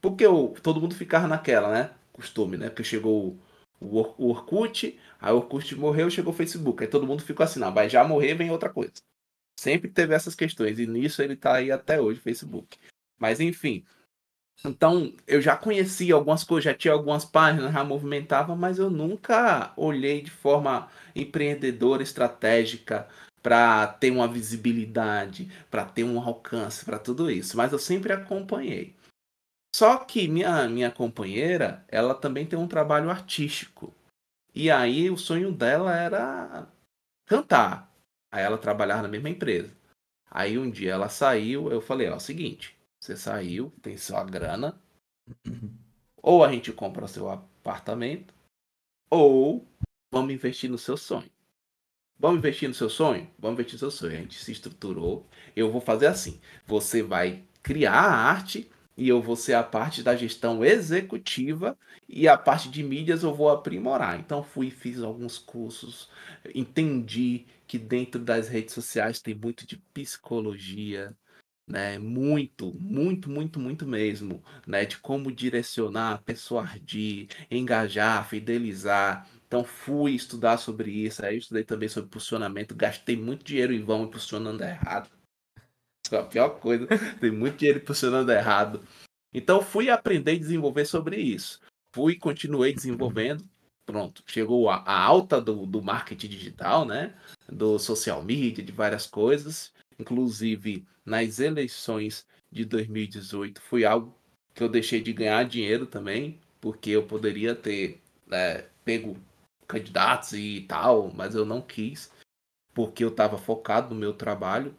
Porque eu, todo mundo ficava naquela, né? Costume, né? Porque chegou o, Orkut, aí o Orkut morreu, chegou o Facebook. Aí todo mundo ficou assim, não, vai já morrer, vem outra coisa. Sempre teve essas questões, e nisso ele tá aí até hoje, Facebook. Mas enfim. Então, eu já conhecia algumas coisas, já tinha algumas páginas, já movimentava, mas eu nunca olhei de forma empreendedora, estratégica, para ter uma visibilidade, para ter um alcance, para tudo isso. Mas eu sempre acompanhei. Só que minha, minha companheira, ela também tem um trabalho artístico. E aí o sonho dela era cantar. Aí ela trabalhava na mesma empresa. Aí um dia ela saiu, eu falei, ó, seguinte, você saiu, tem sua grana, ou a gente compra seu apartamento, ou vamos investir no seu sonho. Vamos investir no seu sonho? Vamos investir no seu sonho. A gente se estruturou. Eu vou fazer assim: você vai criar a arte e eu vou ser a parte da gestão executiva e a parte de mídias eu vou aprimorar. Então fui fiz alguns cursos, entendi que dentro das redes sociais tem muito de psicologia, né? Muito, muito, muito, muito mesmo, né? De como direcionar, persuadir, engajar, fidelizar. Então fui estudar sobre isso, aí estudei também sobre posicionamento, gastei muito dinheiro em vão posicionando errado. A pior coisa, [LAUGHS] tem muito dinheiro posicionando errado. Então fui aprender e desenvolver sobre isso. Fui, continuei desenvolvendo. Pronto, chegou a, a alta do, do marketing digital, né? Do social media, de várias coisas. Inclusive, nas eleições de 2018, foi algo que eu deixei de ganhar dinheiro também, porque eu poderia ter é, pego candidatos e tal, mas eu não quis, porque eu estava focado no meu trabalho.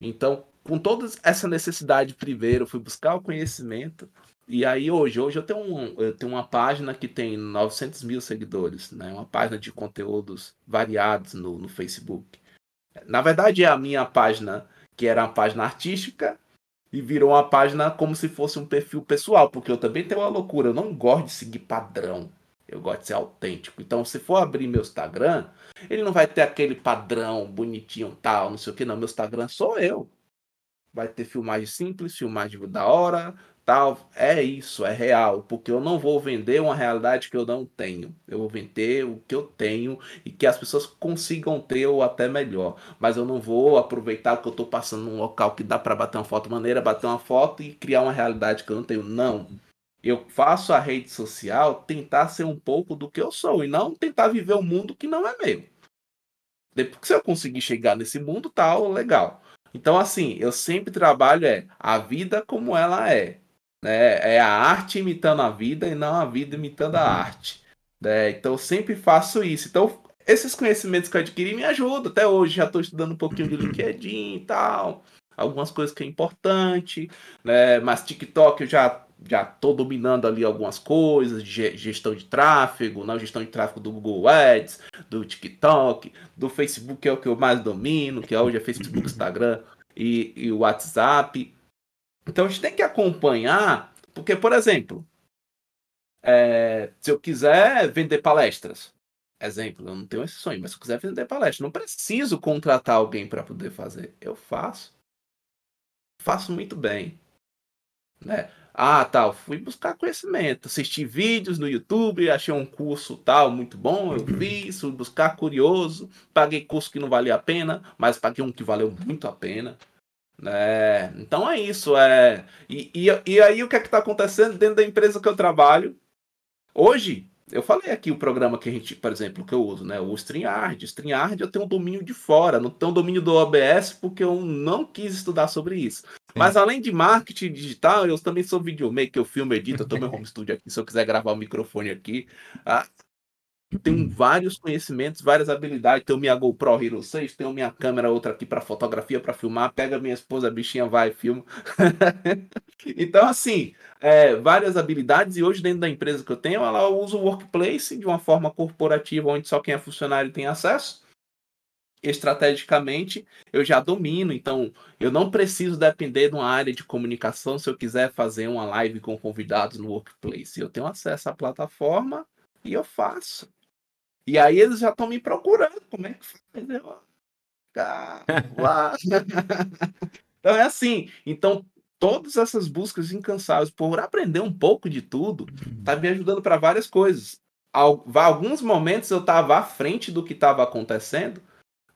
Então, com toda essa necessidade, primeiro, fui buscar o conhecimento. E aí hoje, hoje eu tenho, um, eu tenho uma página que tem 900 mil seguidores, né? Uma página de conteúdos variados no, no Facebook. Na verdade, é a minha página, que era uma página artística, e virou uma página como se fosse um perfil pessoal, porque eu também tenho uma loucura, eu não gosto de seguir padrão. Eu gosto de ser autêntico. Então, se for abrir meu Instagram, ele não vai ter aquele padrão bonitinho, tal, não sei o que, não. Meu Instagram sou eu. Vai ter filmagem simples, filmagem da hora, tal. É isso, é real. Porque eu não vou vender uma realidade que eu não tenho. Eu vou vender o que eu tenho e que as pessoas consigam ter ou até melhor. Mas eu não vou aproveitar que eu estou passando num local que dá para bater uma foto maneira, bater uma foto e criar uma realidade que eu não tenho. Não eu faço a rede social tentar ser um pouco do que eu sou e não tentar viver um mundo que não é meu. Depois que se eu conseguir chegar nesse mundo, tal, legal. Então, assim, eu sempre trabalho é a vida como ela é. Né? É a arte imitando a vida e não a vida imitando a arte. Né? Então, eu sempre faço isso. Então, esses conhecimentos que eu adquiri me ajudam. Até hoje já estou estudando um pouquinho de LinkedIn e tal. Algumas coisas que é importante. Né? Mas TikTok eu já já estou dominando ali algumas coisas, de gestão de tráfego, não gestão de tráfego do Google Ads, do TikTok, do Facebook é o que eu mais domino, que hoje é Facebook, Instagram e, e o WhatsApp. Então a gente tem que acompanhar, porque, por exemplo, é, se eu quiser vender palestras, exemplo, eu não tenho esse sonho, mas se eu quiser vender palestras, não preciso contratar alguém para poder fazer. Eu faço. Faço muito bem. Né? Ah, tal, fui buscar conhecimento, assisti vídeos no YouTube, achei um curso tal muito bom, eu fiz, fui buscar curioso, paguei curso que não valia a pena, mas paguei um que valeu muito a pena. Né? Então é isso, é. E, e, e aí o que é que está acontecendo dentro da empresa que eu trabalho? Hoje, eu falei aqui o programa que a gente, por exemplo, que eu uso, né? O StreamYard. StreamYard eu tenho um domínio de fora, não tenho um domínio do OBS porque eu não quis estudar sobre isso. Mas além de marketing digital, eu também sou videomaker, eu filmo, edito, eu tô meu home [LAUGHS] studio aqui, se eu quiser gravar o microfone aqui. Ah, tenho vários conhecimentos, várias habilidades. Tenho minha GoPro Hero 6, tenho minha câmera outra aqui para fotografia, para filmar. Pega minha esposa, a bichinha vai, filma. [LAUGHS] então, assim, é, várias habilidades. E hoje, dentro da empresa que eu tenho, ela usa o Workplace de uma forma corporativa, onde só quem é funcionário tem acesso. Estrategicamente, eu já domino, então eu não preciso depender de uma área de comunicação se eu quiser fazer uma live com convidados no Workplace. Eu tenho acesso à plataforma e eu faço. E aí eles já estão me procurando. Como é que faz? Eu, lá. [LAUGHS] então é assim. Então, todas essas buscas incansáveis por aprender um pouco de tudo, tá me ajudando para várias coisas. Alguns momentos eu estava à frente do que estava acontecendo,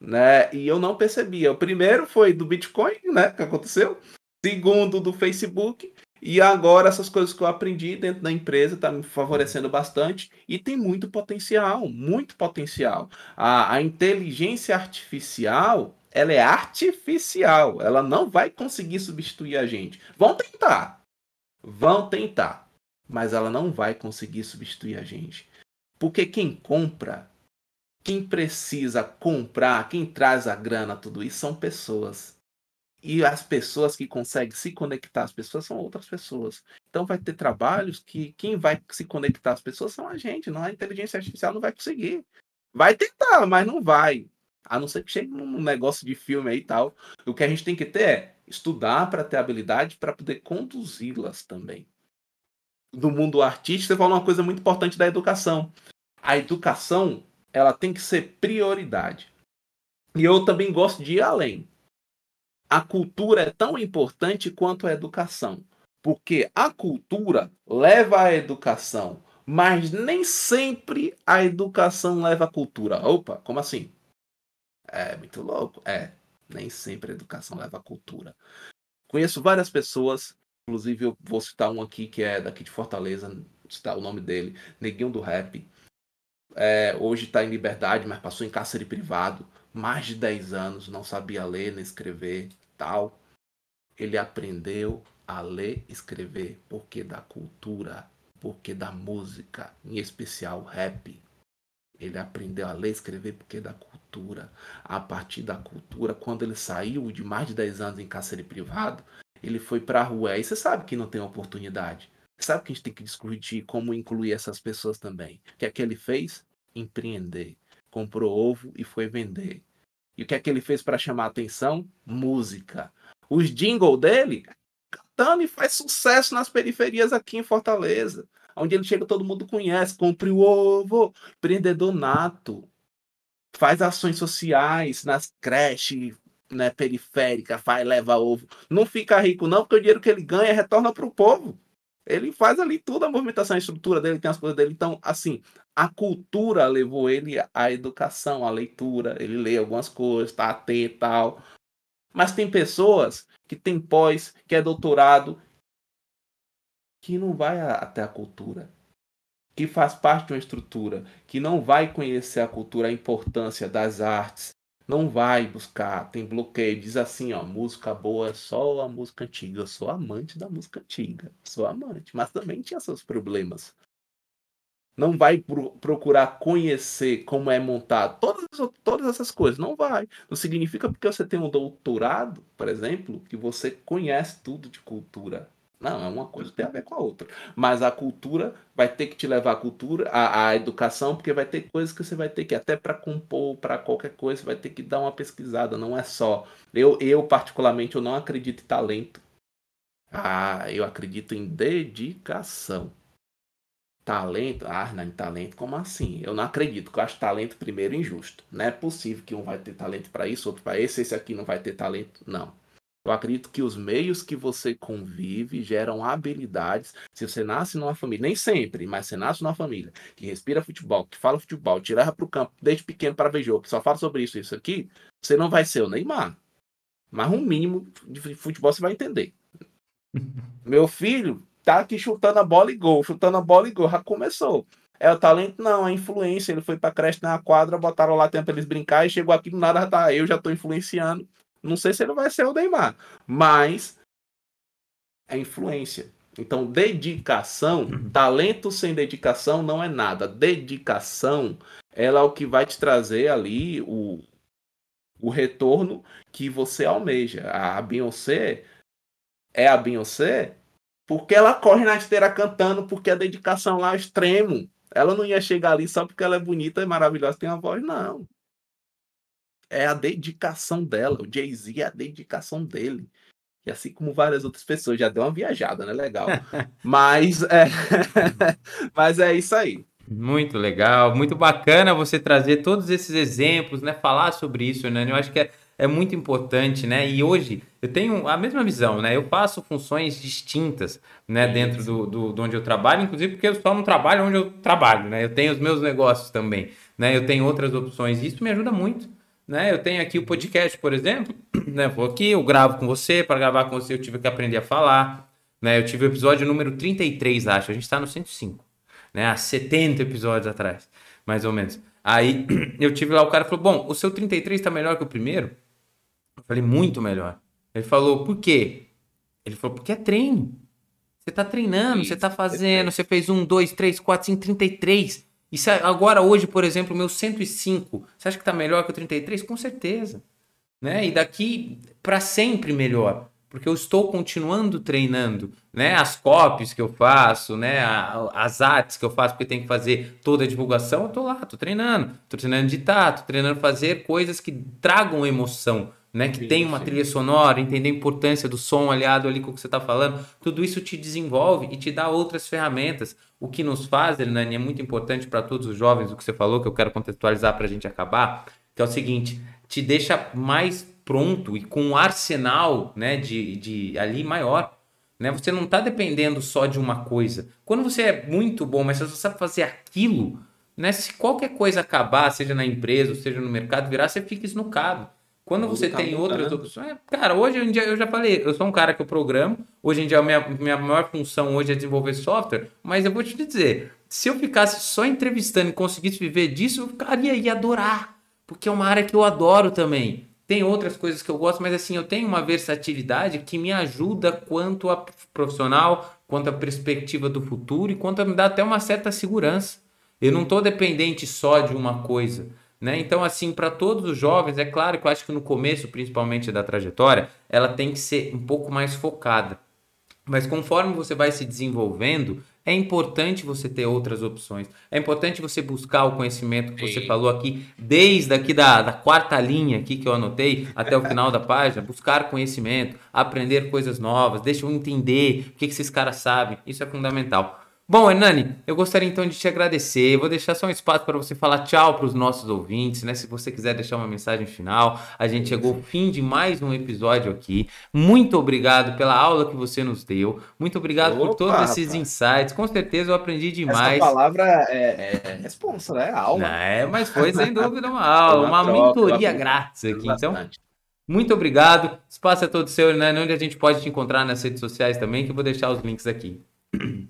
né? E eu não percebia. O primeiro foi do Bitcoin, né? Que aconteceu. Segundo, do Facebook. E agora essas coisas que eu aprendi dentro da empresa está me favorecendo bastante e tem muito potencial, muito potencial. A, a inteligência artificial, ela é artificial, ela não vai conseguir substituir a gente. Vão tentar, vão tentar, mas ela não vai conseguir substituir a gente. Porque quem compra, quem precisa comprar, quem traz a grana, tudo isso são pessoas. E as pessoas que conseguem se conectar às pessoas são outras pessoas. Então vai ter trabalhos que quem vai se conectar às pessoas são a gente, não a inteligência artificial não vai conseguir. Vai tentar, mas não vai. A não ser que chegue num negócio de filme aí e tal. O que a gente tem que ter é estudar para ter habilidade para poder conduzi-las também. Do mundo artístico, você falou uma coisa muito importante da educação. A educação, ela tem que ser prioridade. E eu também gosto de ir além a cultura é tão importante quanto a educação. Porque a cultura leva à educação, mas nem sempre a educação leva à cultura. Opa, como assim? É muito louco. É, nem sempre a educação leva à cultura. Conheço várias pessoas, inclusive eu vou citar um aqui que é daqui de Fortaleza, citar o nome dele, Neguinho do Rap. É, hoje está em liberdade, mas passou em cárcere privado mais de 10 anos, não sabia ler nem escrever, tal. Ele aprendeu a ler escrever porque da cultura, porque da música, em especial rap. Ele aprendeu a ler escrever porque da cultura. A partir da cultura, quando ele saiu de mais de 10 anos em cárcere privado, ele foi para a rua. E você sabe que não tem oportunidade. Sabe que a gente tem que discutir como incluir essas pessoas também. O que é que ele fez? Empreender comprou ovo e foi vender. E o que é que ele fez para chamar a atenção? Música. Os jingle dele cantando e faz sucesso nas periferias aqui em Fortaleza. Onde ele chega, todo mundo conhece. Compre o ovo, empreendedor nato. Faz ações sociais nas creches né, periféricas, faz, leva ovo. Não fica rico, não, porque o dinheiro que ele ganha retorna para o povo. Ele faz ali tudo, a movimentação, a estrutura dele, tem as coisas dele. Então, assim, a cultura levou ele à educação, à leitura. Ele lê algumas coisas, tá atento e tal. Mas tem pessoas que tem pós, que é doutorado, que não vai até a cultura, que faz parte de uma estrutura, que não vai conhecer a cultura, a importância das artes, não vai buscar, tem bloqueio, diz assim, ó, música boa é só a música antiga. Eu sou amante da música antiga, sou amante, mas também tinha seus problemas não vai pro, procurar conhecer como é montado todas, todas essas coisas. Não vai. Não significa porque você tem um doutorado, por exemplo, que você conhece tudo de cultura. Não, é uma coisa tem a ver com a outra. Mas a cultura vai ter que te levar à cultura, à, à educação, porque vai ter coisas que você vai ter que, até para compor, para qualquer coisa, você vai ter que dar uma pesquisada. Não é só. Eu, eu, particularmente, eu não acredito em talento. Ah, eu acredito em dedicação. Talento? Ah, não, talento, como assim? Eu não acredito, que eu acho talento primeiro injusto. Não é possível que um vai ter talento para isso, outro para esse, esse aqui não vai ter talento. Não. Eu acredito que os meios que você convive geram habilidades. Se você nasce numa família, nem sempre, mas você nasce numa família que respira futebol, que fala futebol, te leva para o campo desde pequeno para ver jogo, que só fala sobre isso isso aqui, você não vai ser o Neymar. Mas um mínimo de futebol você vai entender. [LAUGHS] Meu filho tá aqui chutando a bola e gol, chutando a bola e gol, já começou. É o talento? Não, é a influência. Ele foi pra creche na quadra, botaram lá tempo pra eles brincar e chegou aqui do nada, já tá, eu já tô influenciando. Não sei se ele vai ser o Neymar, mas é influência. Então, dedicação, uhum. talento sem dedicação não é nada. Dedicação, ela é o que vai te trazer ali o, o retorno que você almeja. A Beyoncé é a Beyoncé porque ela corre na esteira cantando, porque a dedicação lá é extremo. Ela não ia chegar ali só porque ela é bonita e maravilhosa, tem uma voz, não. É a dedicação dela. O Jay-Z é a dedicação dele. E assim como várias outras pessoas, já deu uma viajada, né? Legal. [LAUGHS] Mas é, [LAUGHS] Mas é isso aí. Muito legal, muito bacana você trazer todos esses exemplos, né? Falar sobre isso, né? Eu acho que é é muito importante, né? E hoje eu tenho a mesma visão, né? Eu faço funções distintas, né? Dentro do, do, do, onde eu trabalho, inclusive porque eu só não trabalho onde eu trabalho, né? Eu tenho os meus negócios também, né? Eu tenho outras opções e isso me ajuda muito, né? Eu tenho aqui o podcast, por exemplo, [CLEARS THROAT] né? Vou aqui, eu gravo com você, para gravar com você eu tive que aprender a falar, né? Eu tive o episódio número 33, acho, a gente está no 105, né? Há 70 episódios atrás, mais ou menos. Aí [CLEARS THROAT] eu tive lá, o cara falou: Bom, o seu 33 está melhor que o primeiro? Eu falei, muito melhor. Ele falou, por quê? Ele falou, porque é treino. Você tá treinando, Isso, você tá fazendo, você fez um, dois, três, quatro, cinco, 33. E se agora, hoje, por exemplo, o meu 105, você acha que tá melhor que o 33? Com certeza. né? E daqui para sempre melhor, porque eu estou continuando treinando, né? As copies que eu faço, né? as artes que eu faço, porque tem que fazer toda a divulgação, eu tô lá, tô treinando, tô treinando editar, tô treinando fazer coisas que tragam emoção, né? Que sim, tem uma sim. trilha sonora, entender a importância do som aliado ali com o que você está falando, tudo isso te desenvolve e te dá outras ferramentas. O que nos faz, Hernani, é muito importante para todos os jovens, o que você falou, que eu quero contextualizar para a gente acabar, que é o seguinte, te deixa mais pronto e com um arsenal né, de, de ali maior. Né? Você não está dependendo só de uma coisa. Quando você é muito bom, mas você só sabe fazer aquilo, né? se qualquer coisa acabar, seja na empresa, seja no mercado, virar, você fica esnucado. Quando você tá tem outras opções. É, cara, hoje em dia eu já falei, eu sou um cara que eu programo. Hoje em dia a minha, minha maior função hoje é desenvolver software, mas eu vou te dizer, se eu ficasse só entrevistando e conseguisse viver disso, eu ficaria ia adorar. Porque é uma área que eu adoro também. Tem outras coisas que eu gosto, mas assim, eu tenho uma versatilidade que me ajuda quanto a profissional, quanto a perspectiva do futuro e quanto a me dá até uma certa segurança. Eu não estou dependente só de uma coisa. Né? Então, assim, para todos os jovens, é claro que eu acho que no começo, principalmente da trajetória, ela tem que ser um pouco mais focada. Mas conforme você vai se desenvolvendo, é importante você ter outras opções. É importante você buscar o conhecimento que Sim. você falou aqui, desde aqui da, da quarta linha aqui que eu anotei até o [LAUGHS] final da página, buscar conhecimento, aprender coisas novas, deixa eu entender o que, que esses caras sabem. Isso é fundamental. Bom, Hernani, eu gostaria então de te agradecer. vou deixar só um espaço para você falar tchau para os nossos ouvintes, né? Se você quiser deixar uma mensagem final, a gente chegou ao fim de mais um episódio aqui. Muito obrigado pela aula que você nos deu. Muito obrigado Opa, por todos esses rapaz. insights. Com certeza eu aprendi demais. Essa palavra é, é responsa, né? Aula. É, mas foi sem [LAUGHS] dúvida uma aula, uma, uma troca, mentoria grátis aqui. Então, muito obrigado. Espaço é todo seu, Hernani. Onde a gente pode te encontrar nas redes sociais também, que eu vou deixar os links aqui.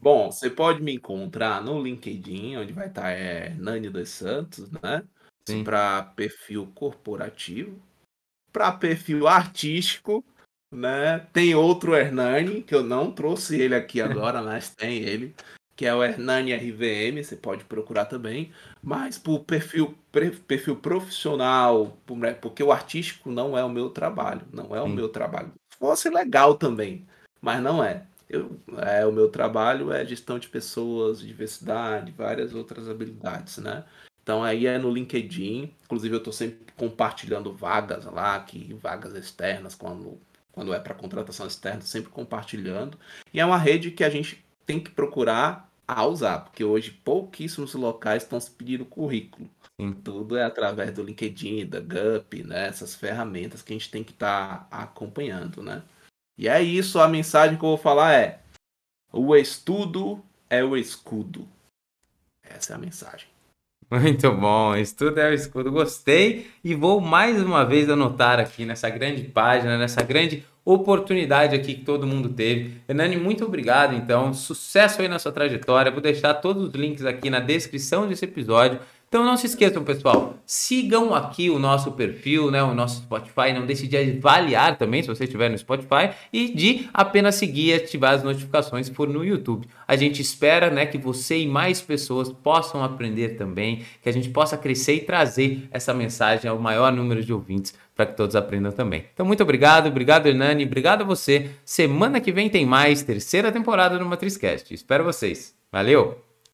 Bom, você pode me encontrar no LinkedIn, onde vai estar é, Nani dos Santos, né? Para perfil corporativo. Para perfil artístico, né? Tem outro Hernani, que eu não trouxe ele aqui [LAUGHS] agora, mas tem ele, que é o Hernani RVM, você pode procurar também. Mas por perfil, perfil profissional, né? porque o artístico não é o meu trabalho, não é o Sim. meu trabalho. Fosse legal também, mas não é. Eu, é, o meu trabalho é gestão de pessoas, diversidade, várias outras habilidades, né? Então aí é no LinkedIn, inclusive eu estou sempre compartilhando vagas lá, que vagas externas quando, quando é para contratação externa, sempre compartilhando. E é uma rede que a gente tem que procurar a usar, porque hoje pouquíssimos locais estão se pedindo currículo. Sim. Tudo é através do LinkedIn, da GUP, né? Essas ferramentas que a gente tem que estar tá acompanhando, né? E é isso, a mensagem que eu vou falar é: o estudo é o escudo. Essa é a mensagem. Muito bom, estudo é o escudo. Gostei e vou mais uma vez anotar aqui nessa grande página, nessa grande oportunidade aqui que todo mundo teve. Hernani, muito obrigado então. Sucesso aí na sua trajetória. Vou deixar todos os links aqui na descrição desse episódio. Então não se esqueçam, pessoal, sigam aqui o nosso perfil, né, o nosso Spotify, não deixe de avaliar também se você estiver no Spotify e de apenas seguir e ativar as notificações for no YouTube. A gente espera, né, que você e mais pessoas possam aprender também, que a gente possa crescer e trazer essa mensagem ao maior número de ouvintes para que todos aprendam também. Então muito obrigado, obrigado Hernani, obrigado a você. Semana que vem tem mais terceira temporada do Matrizcast. Espero vocês. Valeu.